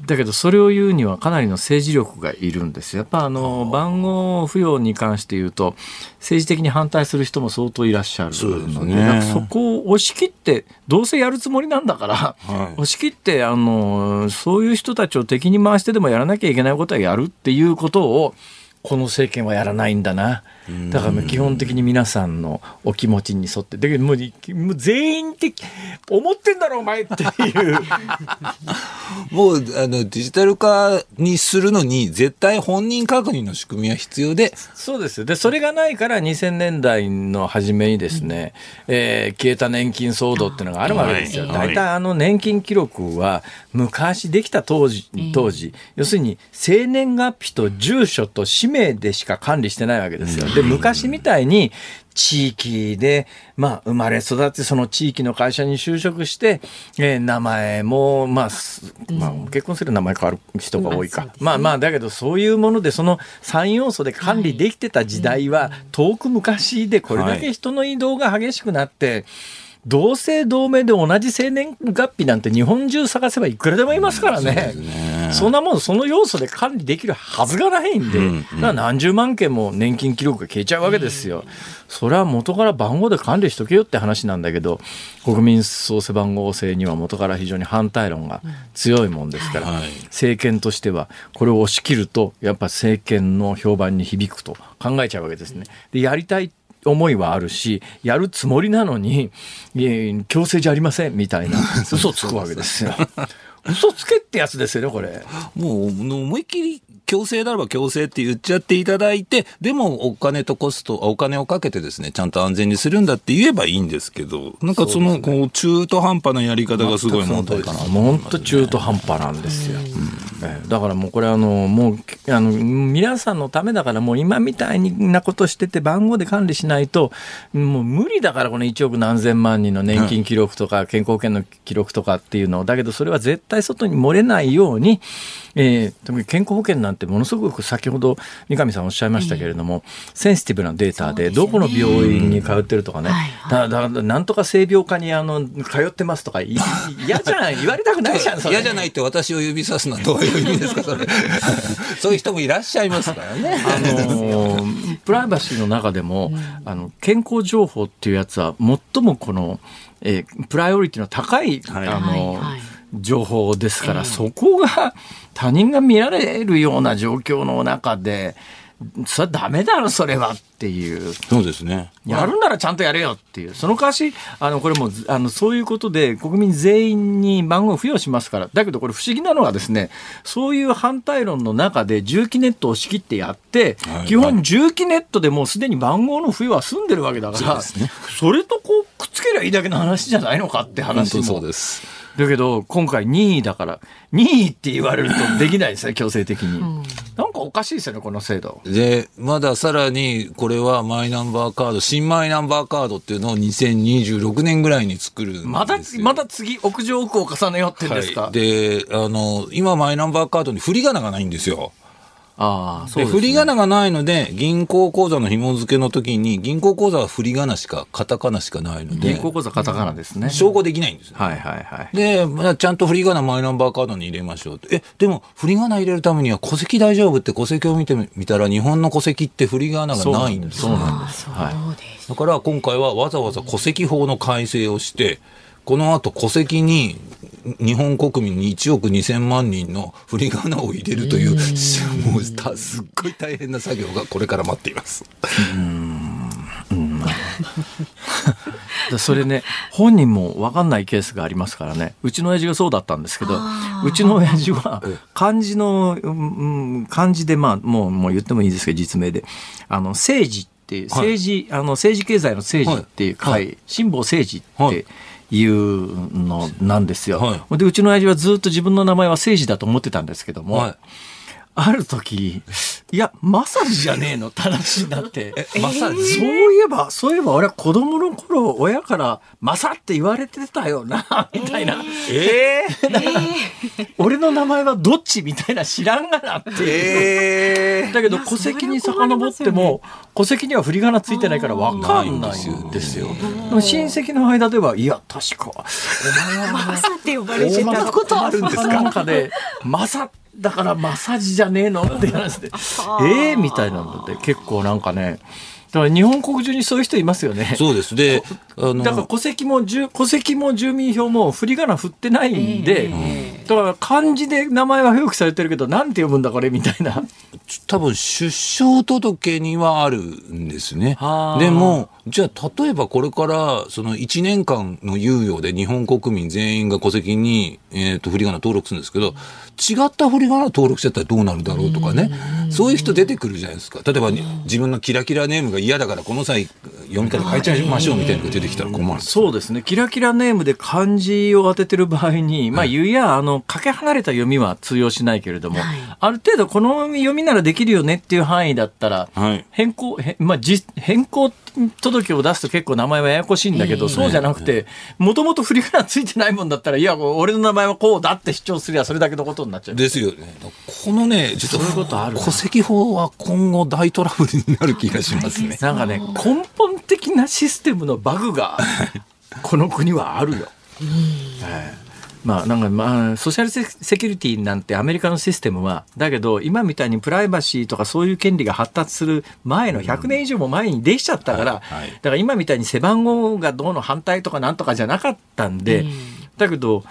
だけどそれを言うにはかなりの政治力がいるんですやっぱあの番号付与に関して言うと政治的に反対する人も相当いらっしゃるので、ね、そこを押し切ってどうせやるつもりなんだから、はい、押し切ってあのそういう人たちを敵に回してでもやらなきゃいけないことはやるっていうことをこの政権はやらないんだな。だから基本的に皆さんのお気持ちに沿って、だけどもうもう全員的、思ってんだろお前っていう。*laughs* もうあのデジタル化にするのに絶対本人確認の仕組みは必要で。そうですで、それがないから2000年代の初めにですね、うん、えー、消えた年金騒動っていうのがあるわけですよ。大体、はい、あの年金記録は昔できた当時、当時、要するに生年月日と住所と氏名でしか管理してないわけですよ。で、昔みたいに地域で、まあ、生まれ育って、その地域の会社に就職して、えー、名前も、まあ、まあ、結婚する名前変わる人が多いか。まあまあ、だけど、そういうもので、その3要素で管理できてた時代は、遠く昔で、これだけ人の移動が激しくなって、はい同姓同名で同じ生年月日なんて日本中探せばいくらでもいますからね。そんなもん、その要素で管理できるはずがないんで、うんうん、何十万件も年金記録が消えちゃうわけですよ。それは元から番号で管理しとけよって話なんだけど、国民創生番号制には元から非常に反対論が強いもんですから、はい、政権としてはこれを押し切ると、やっぱ政権の評判に響くと考えちゃうわけですね。で、やりたい思いはあるし、やるつもりなのに、強制じゃありませんみたいな *laughs* 嘘つくわけですよ。嘘つけってやつですよね、これ。もう、思いっきり強制ならば強制って言っちゃっていただいて、でもお金とコスト、お金をかけてですね、ちゃんと安全にするんだって言えばいいんですけど、なんかその、ね、こう、中途半端なやり方がすごい問題かな。中途半端なんですよ。うん、だからもうこれあの、もう、あの、皆さんのためだからもう今みたいなことしてて番号で管理しないと、もう無理だからこの1億何千万人の年金記録とか健康保険の記録とかっていうのを、だけどそれは絶対外に漏れないように、えー、特に健康保険なんてものすごく先ほど三上さんおっしゃいましたけれども、センシティブなデータでどこの病院に通ってるとかね、だだなんとか性病科にあの通ってますとか嫌じゃない言われたくないじゃん嫌じゃないって私を指さすのはどういう意味ですかそれ。*laughs* そういう人もいらっしゃいますからね。あのプライバシーの中でも、あの健康情報っていうやつは最もこの、えー、プライオリティの高い、はい、あの、はい。はい情報ですから、そこが他人が見られるような状況の中で、それはダメだろ、それはっていう。そうですね。やるならちゃんとやれよっていう。その代わし、あの、これも、あの、そういうことで国民全員に番号を付与しますから。だけどこれ不思議なのはですね、そういう反対論の中で重機ネットを仕切ってやって、はい、基本重機ネットでもうすでに番号の付与は済んでるわけだから、そ,、ね、それとこうくっつけりゃいいだけの話じゃないのかって話も。そうです。だけど、今回2位だから、2位って言われるとできないですね、強制的に。うん、なんかおかしいですよね、この制度。で、まださらに、これはマイナンバーカード、新マイナンバーカードっていうのを2026年ぐらいに作るまだ、まだ次、屋上奥を重ねようってんですか、はい、で、あの、今マイナンバーカードに振り仮名がないんですよ。あそうで、ね、振り仮名がないので、銀行口座の紐付けの時に、銀行口座は振り仮名しか、カタカナしかないので。銀行口座カタカナですね。証拠できないんですよ。はいはいはい。で、まあ、ちゃんと振り仮名マイナンバーカードに入れましょうえ、でも、振り仮名入れるためには戸籍大丈夫って戸籍を見てみたら、日本の戸籍って振り仮名がないんですそうなんです。はい。だから今回はわざわざ戸籍法の改正をして、この後戸籍に日本国民に1億2000万人の振り仮名を入れるという、もうたすっごい大変な作業がこれから待っています。*laughs* それね本人も分かんないケースがありますからね。うちの親父がそうだったんですけどうちの親父は漢字の、うん、漢字でまあもうもう言ってもいいですけど実名で。あの政治ってい。う政治、はい、あの政治経済の政治っていう会、はい、辛坊政治って、はいいうのなんですよ。はい、でうちの親父はずっと自分の名前は誠治だと思ってたんですけども、はい、ある時、いや、まさじじゃねえのって *laughs* 話になって。まさじそういえば、そういえば俺は子供の頃、親から、まさって言われてたよな、*laughs* みたいな。え *laughs* えー、だから、俺の名前はどっちみたいな知らんがなって。えー、だけど、戸籍に遡っても、戸籍には振り仮名ついてないから分かんないんですよ。親戚の間では、いや、確か、お前は、まさって呼ばれてた。ことあるんですか？なんか？で、まさだからマッサージじゃねえの？って話で。ええみたいなので結構なんかね。だから日本国中にそういう人いますよね。そうです。で、だから戸籍も戸籍も住民票も振り仮名振ってないんで、えー、だから漢字で名前は表記されてるけどなんて読むんだこれみたいな。多分出生届にはあるんですね。でもじゃあ例えばこれからその1年間の猶予で日本国民全員が戸籍に、えー、と振り仮名登録するんですけど違った振り仮名登録しちゃったらどうなるだろうとかね。そういう人出てくるじゃないですか。例えば自分のキラキラネームが嫌だからこの際読み方変えちゃいましょうみたいなのが出てきたら困るそうですね。キラキラネームで漢字を当ててる場合に、まあ言うやあのかけ離れた読みは通用しないけれども、はい、ある程度この読みならできるよねっていう範囲だったら、はい、変更まあ、変更届を出すと結構名前はややこしいんだけど、そうじゃなくてもともと振り仮名ついてないもんだったらいや俺の名前はこうだって主張すりゃそれだけのことになっちゃう。ですよね。このね実はそういうことある戸籍法は今後大トラブルになる気がしますね。*laughs* なんかね根本的なシステムのバグがこの国はあるよ。まあ、なんかまあソーシャルセキュリティなんてアメリカのシステムはだけど今みたいにプライバシーとかそういう権利が発達する前の100年以上も前にできちゃったから、だから今みたいに背番号がどうの反対とかなんとかじゃなかったんで、だけど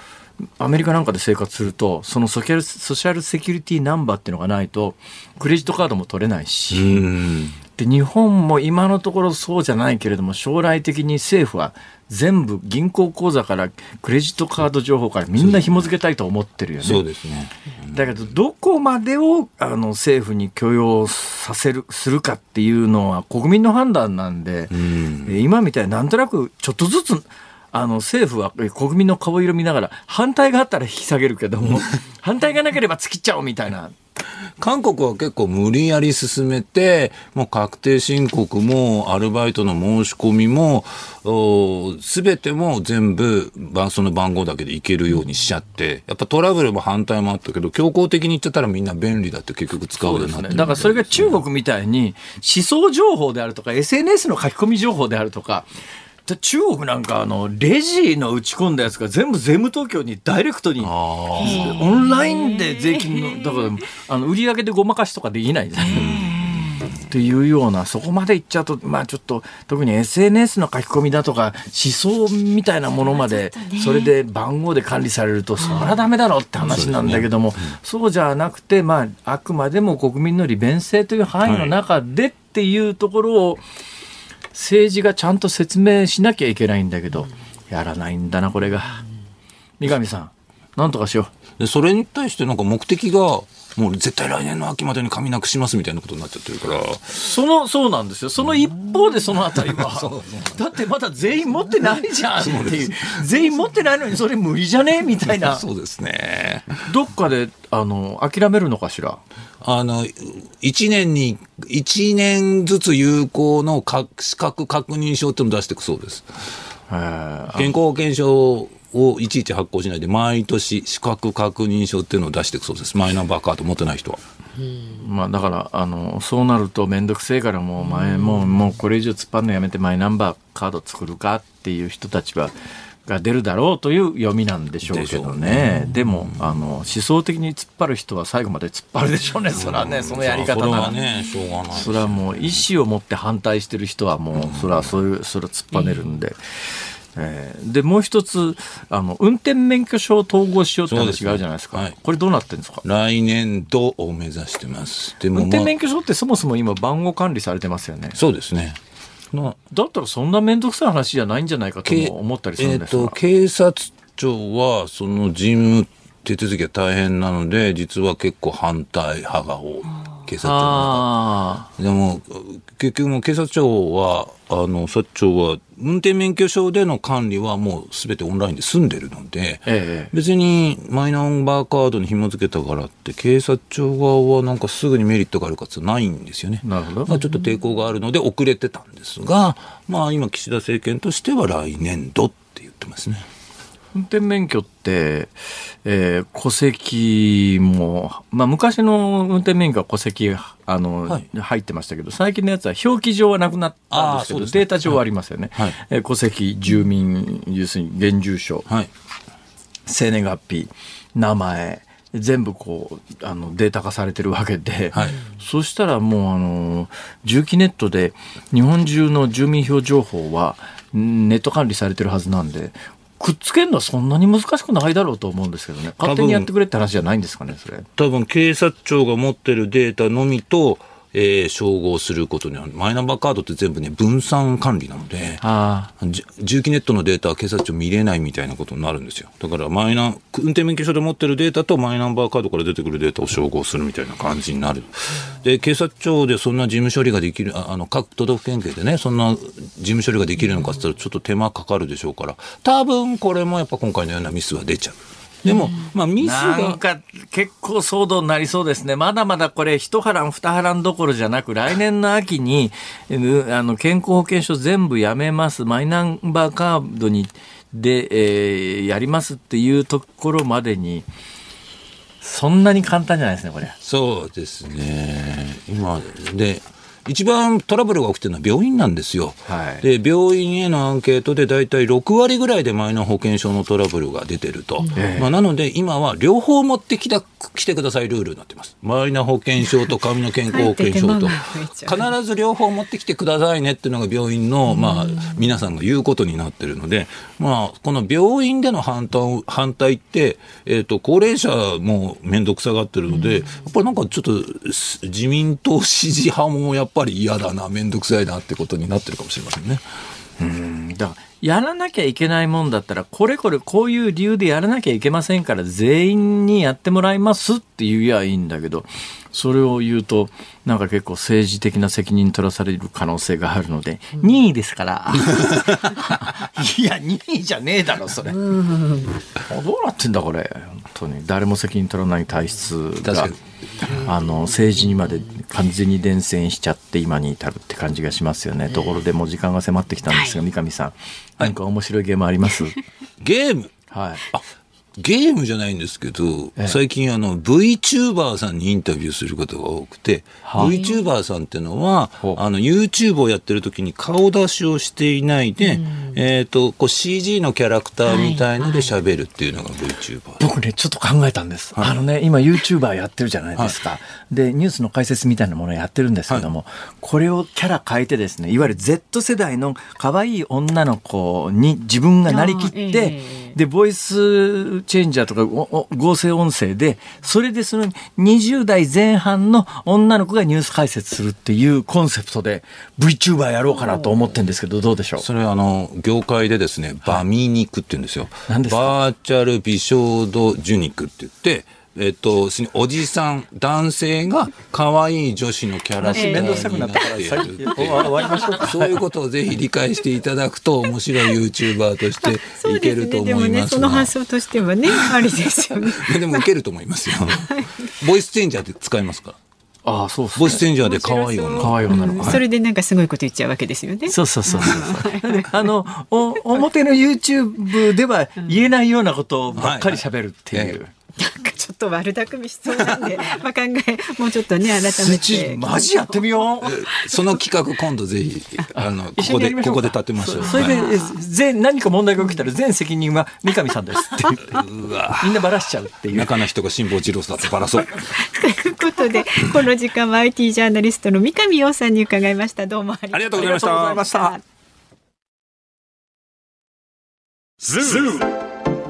アメリカなんかで生活するとそのソシャルセキュリティナンバーっていうのがないとクレジットカードも取れないし。で日本も今のところそうじゃないけれども将来的に政府は全部銀行口座からクレジットカード情報からみんな紐付けたいと思ってるよね。そうですね。だけどどこまでをあの政府に許容させるするかっていうのは国民の判断なんで、うん、今みたいになんとなくちょっとずつあの政府は国民の顔色見ながら反対があったら引き下げるけども *laughs* 反対がなければ突きっちゃおうみたいな。韓国は結構無理やり進めて、もう確定申告もアルバイトの申し込みも、すべても全部、その番号だけでいけるようにしちゃって、やっぱトラブルも反対もあったけど、強硬的に言ってたらみんな便利だって結局使うようになって、ね、だからそれが中国みたいに思想情報であるとか、SNS の書き込み情報であるとか、中国なんかあのレジの打ち込んだやつが全部税務東京にダイレクトにオンラインで税金のだからあの売り上げでごまかしとかできないですっていうようなそこまでいっちゃうとまあちょっと特に SNS の書き込みだとか思想みたいなものまでそれで番号で管理されるとそれはダメだろうって話なんだけどもそうじゃなくてまああくまでも国民の利便性という範囲の中でっていうところを、政治がちゃんと説明しなきゃいけないんだけど、やらないんだな、これが。三上さん、なんとかしよう。それに対してなんか目的が、もう絶対来年の秋までに紙なくしますみたいなことになっちゃってるから。その、そうなんですよ。その一方でそのあたりは。だってまだ全員持ってないじゃんっていう。全員持ってないのにそれ無理じゃねみたいな。*laughs* そうですね。どっかで、あの、諦めるのかしら？あの、1年に、1年ずつ有効の資格確認書っていうのを出していくそうです。健康保険証をいちいち発行しないで、毎年資格確認書っていうのを出していくそうです。マイナンバーカード持ってない人は。まあ、だからあのそうなると面倒くせえからもう前もうもうこれ以上突っ張るのやめてマイナンバーカード作るかっていう人たちはが出るだろうという読みなんでしょうけどね。でも、あの、思想的に突っ張る人は最後まで突っ張るでしょうね。それはね、そのやり方なら。ね、しょうがない。それはもう意思を持って反対してる人はもう、それはそういう、それは突っ張ねるんで。えー、でもう一つあの運転免許証を統合しようって話があるじゃないですか、ねはい、これどうなってるんですか？来年度を目指してます。でも、まあ、運転免許証ってそもそも今番号管理されてますよね。そうですね。だったらそんな面倒くさい話じゃないんじゃないかと思ったりするんですが、えー、警察庁はその事務手続きが大変なので実は結構反対派が多い警察庁の中でも結局も警察庁はあの察庁は運転免許証での管理はもうすべてオンラインで済んでるので、ええ、別にマイナンバーカードに紐付けたからって警察庁側はなんかすぐにメリットがあるかってないんですよね。なるほど。まあ、ちょっと抵抗があるので遅れてたんですが、まあ今岸田政権としては来年度って言ってますね。運転免許って、えー、戸籍も、まあ、昔の運転免許は戸籍あの、はい、入ってましたけど、最近のやつは表記上はなくなったんですけど、ね、データ上はありますよね。はい、えー、戸籍、住民、要するに現住所、はい、生年月日、名前、全部こうあのデータ化されてるわけで、はい、そしたらもうあの住基ネットで日本中の住民票情報はネット管理されてるはずなんでくっつけるのはそんなに難しくないだろうと思うんですけどね、勝手にやってくれって話じゃないんですかね、それ。多分警察庁が持ってるデータのみと、えー、照合することには、マイナンバーカードって全部ね、分散管理なので、重機ネットのデータは警察庁見れないみたいなことになるんですよ。だからマイナ、運転免許証で持ってるデータとマイナンバーカードから出てくるデータを照合するみたいな感じになる。で、警察庁でそんな事務処理ができる、あの、各都道府県警でね、そんな事務処理ができるのかって言ったらちょっと手間かかるでしょうから、多分これもやっぱ今回のようなミスは出ちゃう。でも、まあ、ミスが。なんか、結構騒動になりそうですね。まだまだこれ、一波乱二波乱どころじゃなく、来年の秋に、あの、健康保険証全部やめます。マイナンバーカードに、で、えー、やりますっていうところまでに、そんなに簡単じゃないですね、これ。そうですね。今、で、一番トラブルが起きてるのは病院なんですよ。はい、で病院へのアンケートで大体6割ぐらいでマイナ保険証のトラブルが出てると。まあ、なので今は両方持ってきた来てくださいルールになってます。マイナ保険証と紙の健康保険証と、必ず両方持ってきてくださいねっていうのが病院の、まあ、皆さんが言うことになってるので、まあ、この病院での反対反対って、えっ、ー、と、高齢者も面倒くさがってるので、やっぱりなんかちょっと自民党支持派もやっぱりぱり嫌だな、面倒くさいなってことになってるかもしれませんね。うんだやらなきゃいけないもんだったら、これこれこういう理由でやらなきゃいけませんから、全員にやってもらいますって言えばいいんだけど、それを言うと、なんか結構政治的な責任取らされる可能性があるので、うん、2位ですから。*laughs* いや、2位じゃねえだろ、それ。どうなってんだ、これ。本当に。誰も責任取らない体質が。あの政治にまで完全に伝染しちゃって今に至るって感じがしますよね。ところでもう時間が迫ってきたんですが、三上さん、何か面白いゲームあります？ゲーム？はい。あ、ゲームじゃないんですけど、最近あの VTuber さんにインタビューすることが多くて、はい、VTuber さんっていうのは、あの YouTube をやってる時に顔出しをしていないで、うん、えっ、ー、と、こう CG のキャラクターみたいので喋るっていうのが VTuber、はい、僕ね、ちょっと考えたんです。はい、あのね、今 YouTuber やってるじゃないですか。で、ニュースの解説みたいなものをやってるんですけども、これをキャラ変えてですね、いわゆる Z 世代の可愛い女の子に自分がなりきって、で、ボイスチェンジャーとか合成音声で、それでその20代前半の女の子がニュース解説するっていうコンセプトで VTuber やろうかなと思ってるんですけど、どうでしょう？それあの、業界でですね、バミ肉って言うんですよ。はい、バーチャル美少女受肉って言って、えっと、おじさん、男性が可愛い女子のキャラクターになっているそういうことをぜひ理解していただくと面白い YouTuber としていけると思います、ね、でもね、その発想としてはね、ありですよね。*laughs* でも受けると思いますよ。ボイスチェンジャーで使いますか？ら。ああそう、ね、ボイスチェンジャーで可愛い女可愛い女の子、うん、それでなんかすごいこと言っちゃうわけですよね。そうそうそうそう。あのお表の YouTube では言えないようなことばっかり喋るっていう。なんかちょっと悪巧みしそうなんで、*laughs* まあ考え、もうちょっとね、改めて。マジやってみよう。*laughs* その企画今度ぜひ、あの、ここで、ここで立てましょう。それで、全、何か問題が起きたら全責任は三上さんですってうわみんなばらしちゃうっていう。中の人が辛坊治郎さんってばらそう。*laughs* ということで、この時間は IT ジャーナリストの三上洋さんに伺いました。どうもありがとうございました。ズー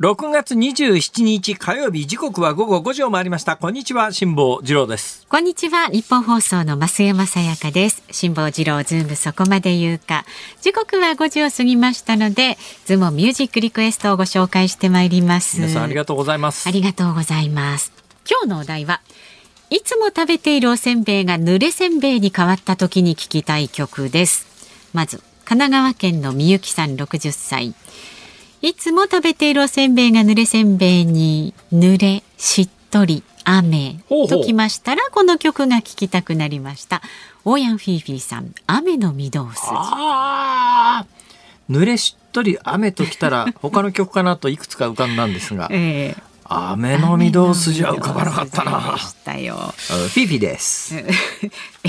6月27日火曜日時刻は午後5時を回りました。こんにちは辛坊治郎です。こんにちはニッポン放送の増山さやかです。辛坊治郎ズームそこまで言うか。時刻は5時を過ぎましたのでズームミュージックリクエストをご紹介してまいります。皆さんありがとうございます。ありがとうございます。今日のお題はいつも食べているおせんべいが濡れせんべいに変わった時に聞きたい曲です。まず神奈川県のみゆきさん60歳いつも食べているおせんべいが濡れせんべいに濡れしっとり雨ときましたらこの曲が聴きたくなりました。オーヤンフィーフィーさん雨の御堂筋。濡れしっとり雨ときたら他の曲かなといくつか浮かんだんですが、*laughs* えー、雨の御堂筋は浮かばなかったな。したよ。フィフィです。*laughs*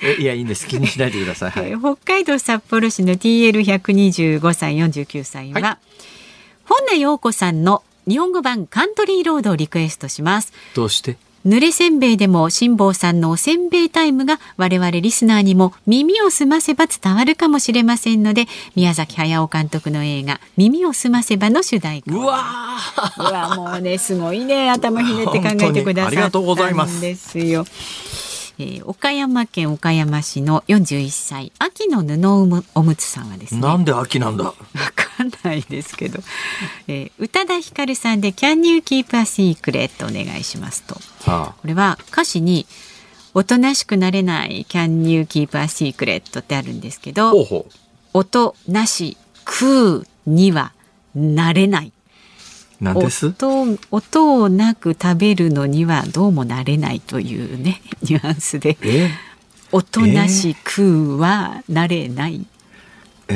え？いやいいんです。気にしないでください。はい、北海道札幌市の TL125 歳49歳は、はい、本名陽子さんの日本語版カントリーロードをリクエストします。どうして？濡れせんべいでも辛坊さんのおせんべいタイムが我々リスナーにも耳をすませば伝わるかもしれませんので宮崎駿監督の映画耳をすませばの主題歌うわうわもうねすごいね頭ひねって考えてくださったんですよ。えー、岡山県岡山市の41歳秋の布おむつさんはですねなんで秋なんだ？わかんないですけど、えー、宇多田ヒカルさんで Can you keep a secret? お願いしますと、はあ、これは歌詞におとなしくなれない Can you keep a secret? ってあるんですけどおとなしくにはなれない何です？音音をなく食べるのにはどうもなれないというね *laughs* ニュアンスで。おとなしくはなれない。え？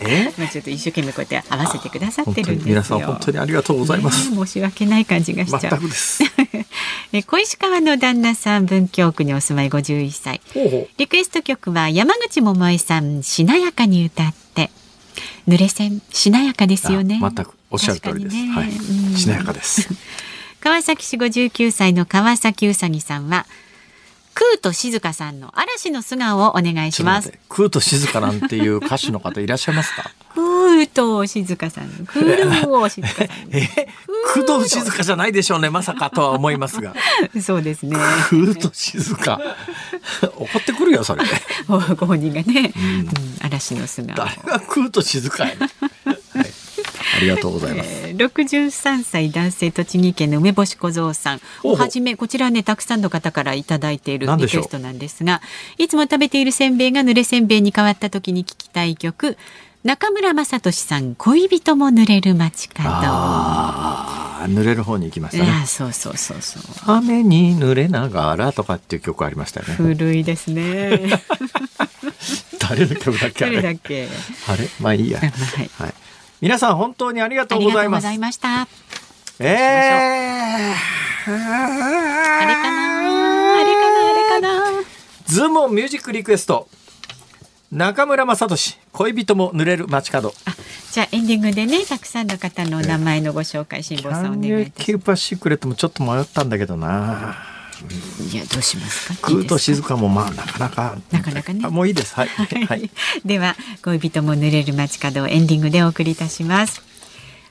え？まあ *laughs* ちょっと一生懸命こうやって合わせてくださってるんです皆さん本当にありがとうございます、ね、申し訳ない感じがしちゃう。*laughs* え小石川の旦那さん文京区にお住まい51歳。リクエスト曲は山口百恵さんしなやかに歌って濡れ線しなやかですよね全くおっしゃる通りです。ね、はい、しなやかです。*laughs* 川崎市59歳の川崎うさぎさんは。空と静香さんの嵐の素顔をお願いします。空と静香なんていう歌手の方いらっしゃいますか？空と静香さん、空と静香さん。*laughs* え、空と静香じゃないでしょうね、まさかとは思いますが。*laughs* そうですね。空と静香。*laughs* 怒ってくるよ、それ。ご本人がね、うん、嵐の素顔。誰が空と静香や、ね。ありがとうございます。六十三歳男性栃木県の梅干し小僧さんをはじめこちらねたくさんの方からいただいているリクエストなんですがいつも食べているせんべいが濡れせんべいに変わった時に聞きたい曲中村雅俊さん恋人も濡れる街角。濡れる方に行きましたね。そうそうそうそう。雨に濡れながらとかっていう曲ありましたよね。古いですね。*laughs* 誰の曲だっけ誰だっけ？あれ？まあいいや、はい、はい。皆さん本当にありがとうございます。ありがとうございました。ええー、あれかなあれかなあれかなズームミュージックリクエスト。中村雅俊恋人も濡れる街角じゃあエンディングでねたくさんの方の名前のご紹介辛坊さんお願いいたしますキューパーシークレットもちょっと迷ったんだけどないやどうしますか？空と静かもまあなかなかなかなかね。もういいです。はい。はい、では恋人も濡れる街角をエンディングでお送りいたします。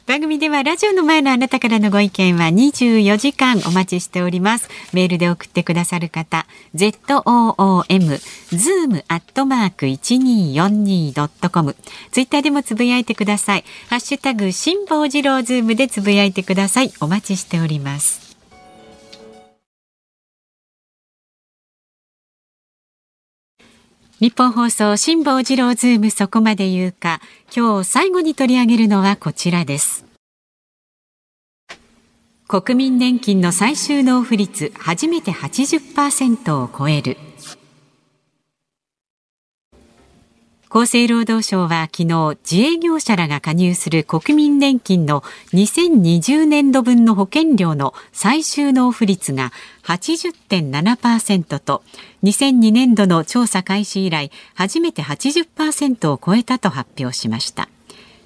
番組ではラジオの前のあなたからのご意見は24時間お待ちしております。メールで送ってくださる方、zoom zoom アットマーク 1242.com ツイッターでもつぶやいてください。ハッシュタグ辛坊治郎ズームでつぶやいてください。お待ちしております。日本放送辛坊治郎ズームそこまで言うか。今日最後に取り上げるのはこちらです。国民年金の最終納付率初めて80%を超える。厚生労働省は昨日自営業者らが加入する国民年金の2020年度分の保険料の最終納付率が80.7%と2002年度の調査開始以来初めて80%を超えたと発表しました。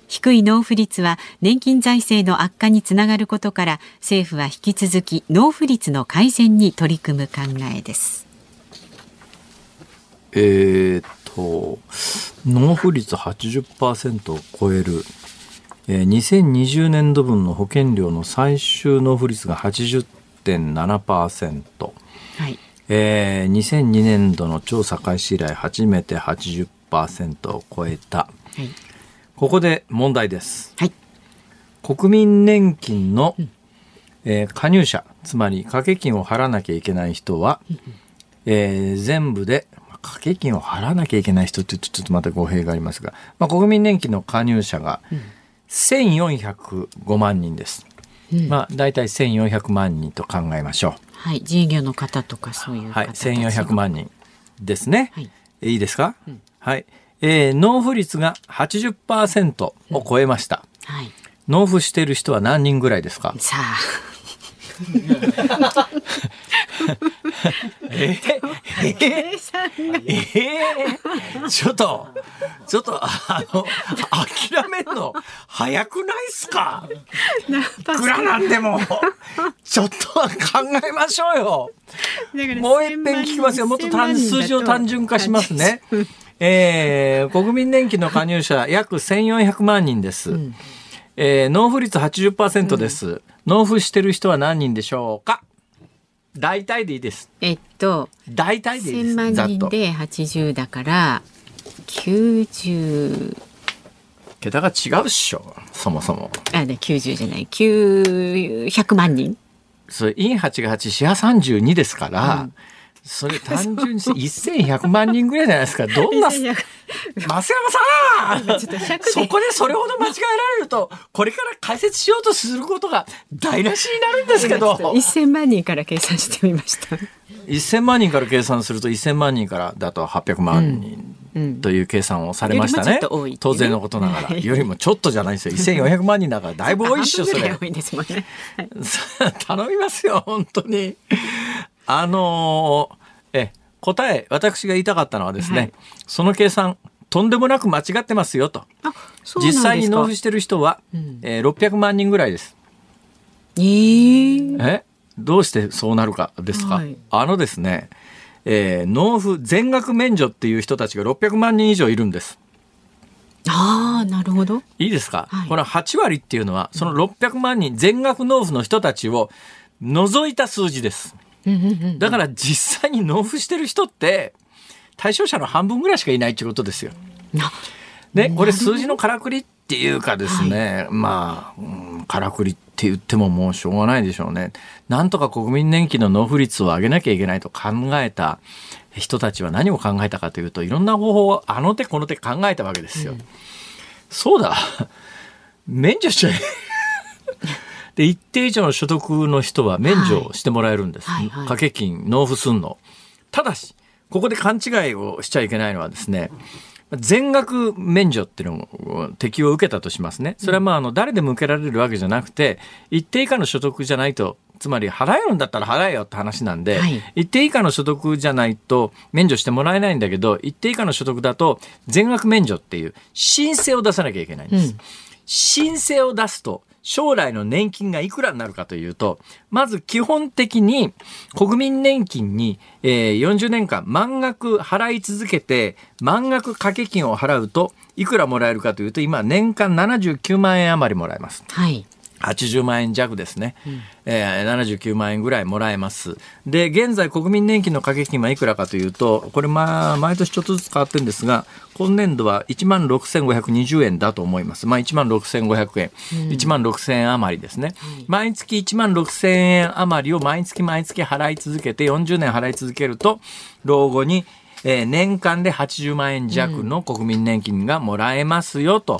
低い納付率は年金財政の悪化につながることから政府は引き続き納付率の改善に取り組む考えです。えーと納付率80%を超える、えー、2020年度分の保険料の最終納付率が80.7%、はい。えー、2002年度の調査開始以来初めて80%を超えた、はい、ここで問題です、はい、国民年金の、うん、えー、加入者つまり掛け金を払わなきゃいけない人は、うん、えー、全部で掛け金を払わなきゃいけない人ってちょっとまた語弊がありますが、まあ、国民年金の加入者が1405万人です。うん、まあ、大体1400万人と考えましょう。はい、自営業の方とかそういうはい、1400万人ですね。はい、いいですか、うん、はい。えー、納付率が80%を超えました。うん、はい。納付している人は何人ぐらいですか？さあ。え？ー、計算が。え？ー、ちょっと、ちょっと、あの、諦めんの、早くないっすか？いくらなんでも、ちょっと考えましょうよ。もう一遍聞きますよ。もっと単数字を単純化しますね。えー、国民年金の加入者約1400万人です。うん、えー、納付率80%です、うん、納付してる人は何人でしょうか？大体でいいです。えっと、大体でいいです。千万人で80だから、90。桁が違うっしょ、そもそも。あ、ね、90じゃない、900万人それ、イン8が8、シェア32ですから、うんそれ単純に1100万人ぐらいじゃないですか。どんな、増山さんそこでそれほど間違えられると、これから解説しようとすることが台無しになるんですけど。*laughs* 1000万人から計算してみました。1000万人から計算すると1000万人からだと800万人。という計算をされましたね。うん、当然のことながら。よりもちょっとじゃないですよ。1400万人だからだいぶ多いっしょ、それ。ね *laughs* 頼みますよ、本当に。あのー、え、答え、私が言いたかったのはですね、はい、その計算、とんでもなく間違ってますよと。実際に納付してる人は、うん、えー、600万人ぐらいです。えー、えどうしてそうなるかですか、はい、あのですね、えー、納付全額免除っていう人たちが600万人以上いるんです。ああ、なるほど。いいですか、はい、この8割っていうのは、その600万人全額納付の人たちを除いた数字です。だから実際に納付してる人って対象者の半分ぐらいしかいないってことですよ。ね、これ数字のからくりっていうかですね、はい、まあ、うん、からくりって言ってももうしょうがないでしょうね。なんとか国民年金の納付率を上げなきゃいけないと考えた人たちは何を考えたかというといろんな方法をあの手この手考えたわけですよ。うん、そうだ免除しちゃえで、一定以上の所得の人は免除してもらえるんです。はいはいはい、掛け金納付すんの。ただし、ここで勘違いをしちゃいけないのはですね、全額免除っていうのを適用を受けたとしますね。それはまあ、あの、誰でも受けられるわけじゃなくて、一定以下の所得じゃないと、つまり払えるんだったら払えよって話なんで、はい、一定以下の所得じゃないと免除してもらえないんだけど、一定以下の所得だと全額免除っていう申請を出さなきゃいけないんです。うん、申請を出すと、将来の年金がいくらになるかというと、まず基本的に国民年金に、え、40年間満額払い続けて、満額掛け金を払うと、いくらもらえるかというと、今年間79万円余りもらえます。はい。80万円弱ですね、うん、えー、79万円ぐらいもらえます。で、現在国民年金の掛け金はいくらかというと、これまあ、毎年ちょっとずつ変わってるんですが、今年度は1万6520円だと思います。まあ、1万6500円、うん、1万6000円余りですね。うん、毎月1万6000円余りを毎月毎月払い続けて、40年払い続けると、老後に、えー、年間で80万円弱の国民年金がもらえますよと。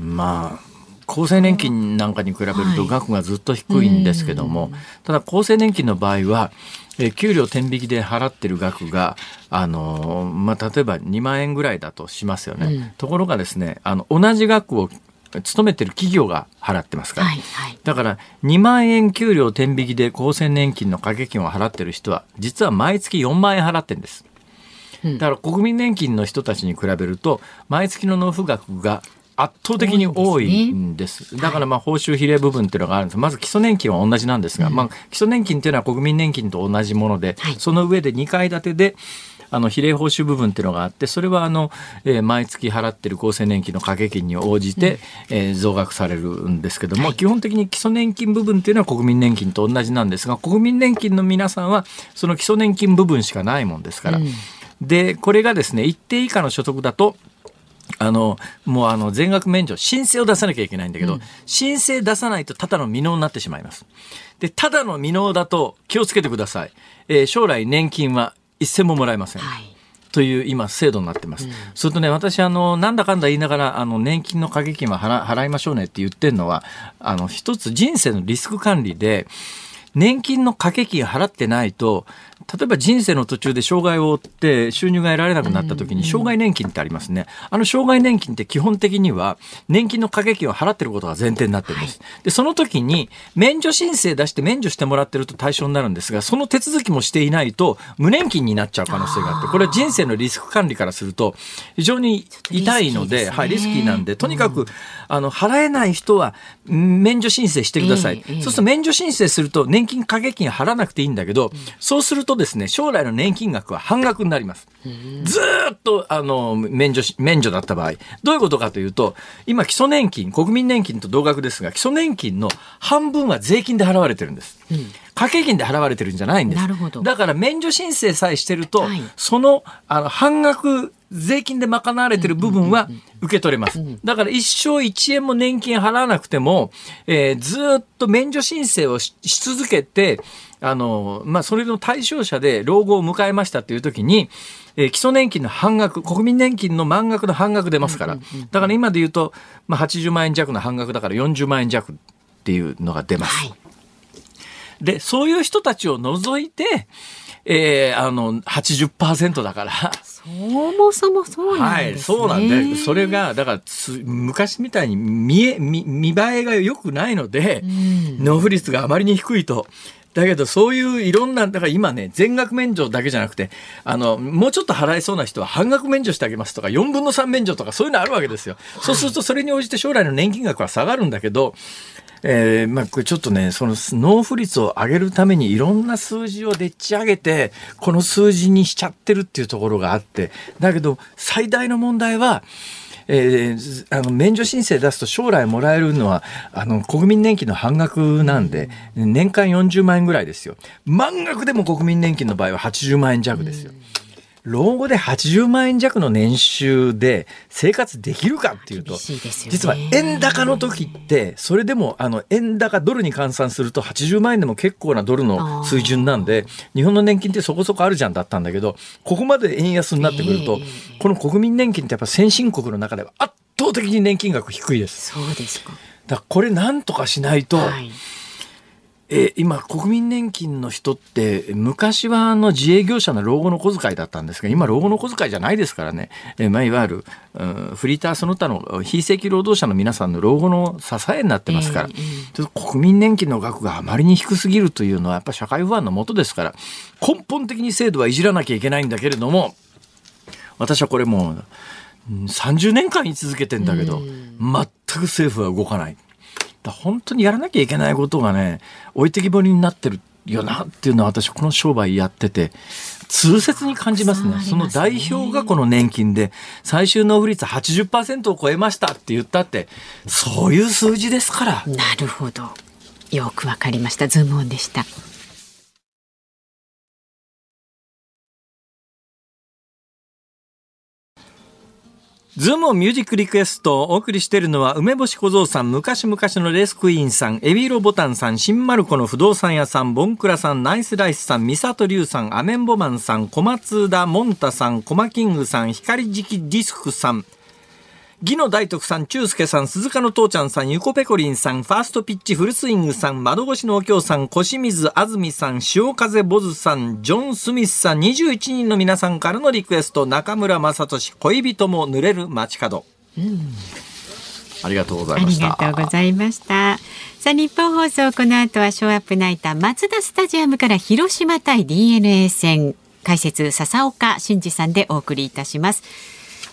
まあ、厚生年金なんかに比べると額がずっと低いんですけども、はい、ただ厚生年金の場合は、え給料天引きで払ってる額が、あのまあ、例えば2万円ぐらいだとしますよね。うん、ところがですね、あの、同じ額を勤めてる企業が払ってますから、はいはい、だから2万円給料天引きで厚生年金の掛け金を払ってる人は実は毎月4万円払ってるんです。だから国民年金の人たちに比べると毎月の納付額が圧倒的に多いんです。だからまあ報酬比例部分っていうのがあるんです。まず基礎年金は同じなんですが、まあ基礎年金っていうのは国民年金と同じもので、その上で2階建てで、あの比例報酬部分っていうのがあってそれはあの、えー、毎月払ってる厚生年金の掛け金に応じて、うん、えー、増額されるんですけども、はい、基本的に基礎年金部分っていうのは国民年金と同じなんですが国民年金の皆さんはその基礎年金部分しかないもんですから、うん、でこれがですね一定以下の所得だとあの、もうあの、全額免除、申請を出さなきゃいけないんだけど、うん、申請出さないとただの未納になってしまいます。で、ただの未納だと気をつけてください。えー、将来年金は一銭ももらえません。はいという今制度になってます。うん、それとね、私あの、なんだかんだ言いながら、あの、年金の掛け金は払払いましょうねって言ってるのは、あの、一つ人生のリスク管理で、年金の掛け金払ってないと、例えば人生の途中で障害を負って収入が得られなくなった時に障害年金ってありますね。あの障害年金って基本的には年金の掛け金を払ってることが前提になってるんです。で、その時に免除申請出して免除してもらってると対象になるんですが、その手続きもしていないと無年金になっちゃう可能性があって、これは人生のリスク管理からすると非常に痛いので、はい、リスキーなんで、とにかく、あの、払えない人は免除申請してください。そうすると免除申請すると年金掛け金払わなくていいんだけど、そうするとですね、将来の年金額は半額になります。ずっと、あの、免除し、免除だった場合、どういうことかというと、今基礎年金、国民年金と同額ですが、基礎年金の半分は税金で払われてるんです。うん掛け金で払われてるんじゃないんです。なるほど。だから免除申請さえしてると、はい、そのあの半額税金で賄われてる部分は受け取れます。だから一生一円も年金払わなくても、えー、ずっと免除申請をし続けて、あの、まあ、それの対象者で老後を迎えましたっていう時に、えー、基礎年金の半額、国民年金の満額の半額出ますから。だから今で言うと、まあ、80万円弱の半額だから40万円弱っていうのが出ます。はい、で、そういう人たちを除いて、えー、あの、80%だから。そもそもそうなんですね。はい、そうなんで、それが、だから昔みたいに見え、見、見栄えが良くないので、納付率があまりに低いと。だけど、そういういろんな、だから今ね、全額免除だけじゃなくて、あの、もうちょっと払えそうな人は半額免除してあげますとか、4分の3免除とか、そういうのあるわけですよ。そうすると、それに応じて将来の年金額は下がるんだけど、えー、まあ、これちょっとね、その納付率を上げるためにいろんな数字をでっち上げて、この数字にしちゃってるっていうところがあって、だけど最大の問題は、えー、あの免除申請出すと将来もらえるのはあの国民年金の半額なんで年間40万円ぐらいですよ満額でも国民年金の場合は80万円弱ですよ。うん老後で80万円弱の年収で生活できるかっていうと、実は円高の時ってそれでもあの円高ドルに換算すると80万円でも結構なドルの水準なんで日本の年金ってそこそこあるじゃんだったんだけどここまで円安になってくると、この国民年金ってやっぱ先進国の中では圧倒的に年金額低いです。そうですか。だこれなんとかしないと、はいえ今、国民年金の人って、昔はあの自営業者の老後の小遣いだったんですが、今、老後の小遣いじゃないですからね、えまあ、いわゆる、うん、フリーターその他の非正規労働者の皆さんの老後の支えになってますから、えー、国民年金の額があまりに低すぎるというのは、やっぱり社会不安のもとですから、根本的に制度はいじらなきゃいけないんだけれども、私はこれもう、30年間言い続けてんだけど、全く政府は動かない。本当にやらなきゃいけないことがね、置いてきぼりになってるよなっていうのは私この商売やってて、痛切に感じますね。その代表がこの年金で、最終納付率80%を超えましたって言ったって、そういう数字ですから。なるほど。よくわかりました。ズームオンでした。ズームミュージックリクエストをお送りしているのは、梅干し小僧さん、昔々のレースクイーンさん、エビロボタンさん、新丸子の不動産屋さん、ボンクラさん、ナイスライスさん、ミサトリュウさん、アメンボマンさん、小松田モンタさん、コマキングさん、光磁気ディスクさん、ギノ大徳さん、中介さん、鈴鹿の父ちゃんさん、ゆこペコリンさん、ファーストピッチフルスイングさん、窓越しのお京さん、小清水あずみさん、潮風ボズさん、ジョン・スミスさん、21人の皆さんからのリクエスト、中村正俊、恋人も濡れる街角。うん、ありがとうございました。ありがとうございました。さあ、日本放送、この後はショーアップナイター、松田スタジアムから広島対 DNA 戦、解説、笹岡真二さんでお送りいたします。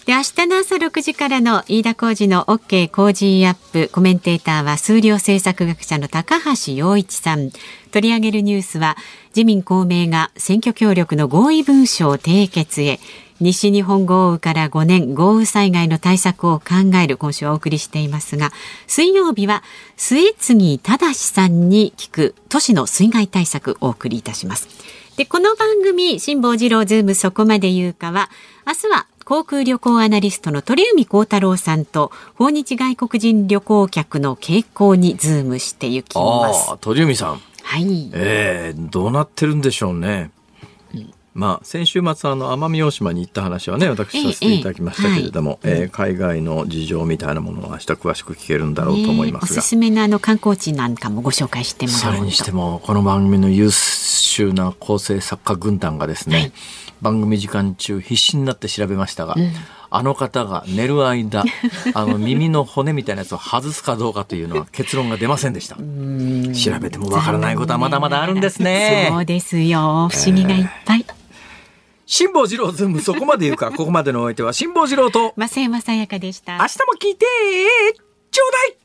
で明日の朝6時からの飯田浩二の OK 工事アップコメンテーターは数量政策学者の高橋洋一さん。取り上げるニュースは自民公明が選挙協力の合意文書を締結へ。西日本豪雨から5年豪雨災害の対策を考える今週はお送りしていますが水曜日は末次正さんに聞く都市の水害対策をお送りいたします。でこの番組辛坊治郎ズームそこまで言うかは明日は航空旅行アナリストの鳥海高太郎さんと訪日外国人旅行客の傾向にズームしていきます。鳥海さん。はい。えー、どうなってるんでしょうね。まあ、先週末あの奄美大島に行った話はね私させていただきましたけれども、えええー、海外の事情みたいなものを明日詳しく聞けるんだろうと思いますが、おすすめのあの観光地なんかもご紹介してもらそれにしてもこの番組の優秀な構成作家軍団がですね、はい、番組時間中必死になって調べましたが、うんあの方が寝る間、*laughs* あの耳の骨みたいなやつを外すかどうかというのは結論が出ませんでした。調べてもわからないことはまだまだあるんですね。そうですよ。不思議がいっぱい。えー辛坊治郎ズームそこまで言うか、ここまでのお相手は辛坊治郎と、*laughs* 増山さやかでした。明日も聞いてちょうだい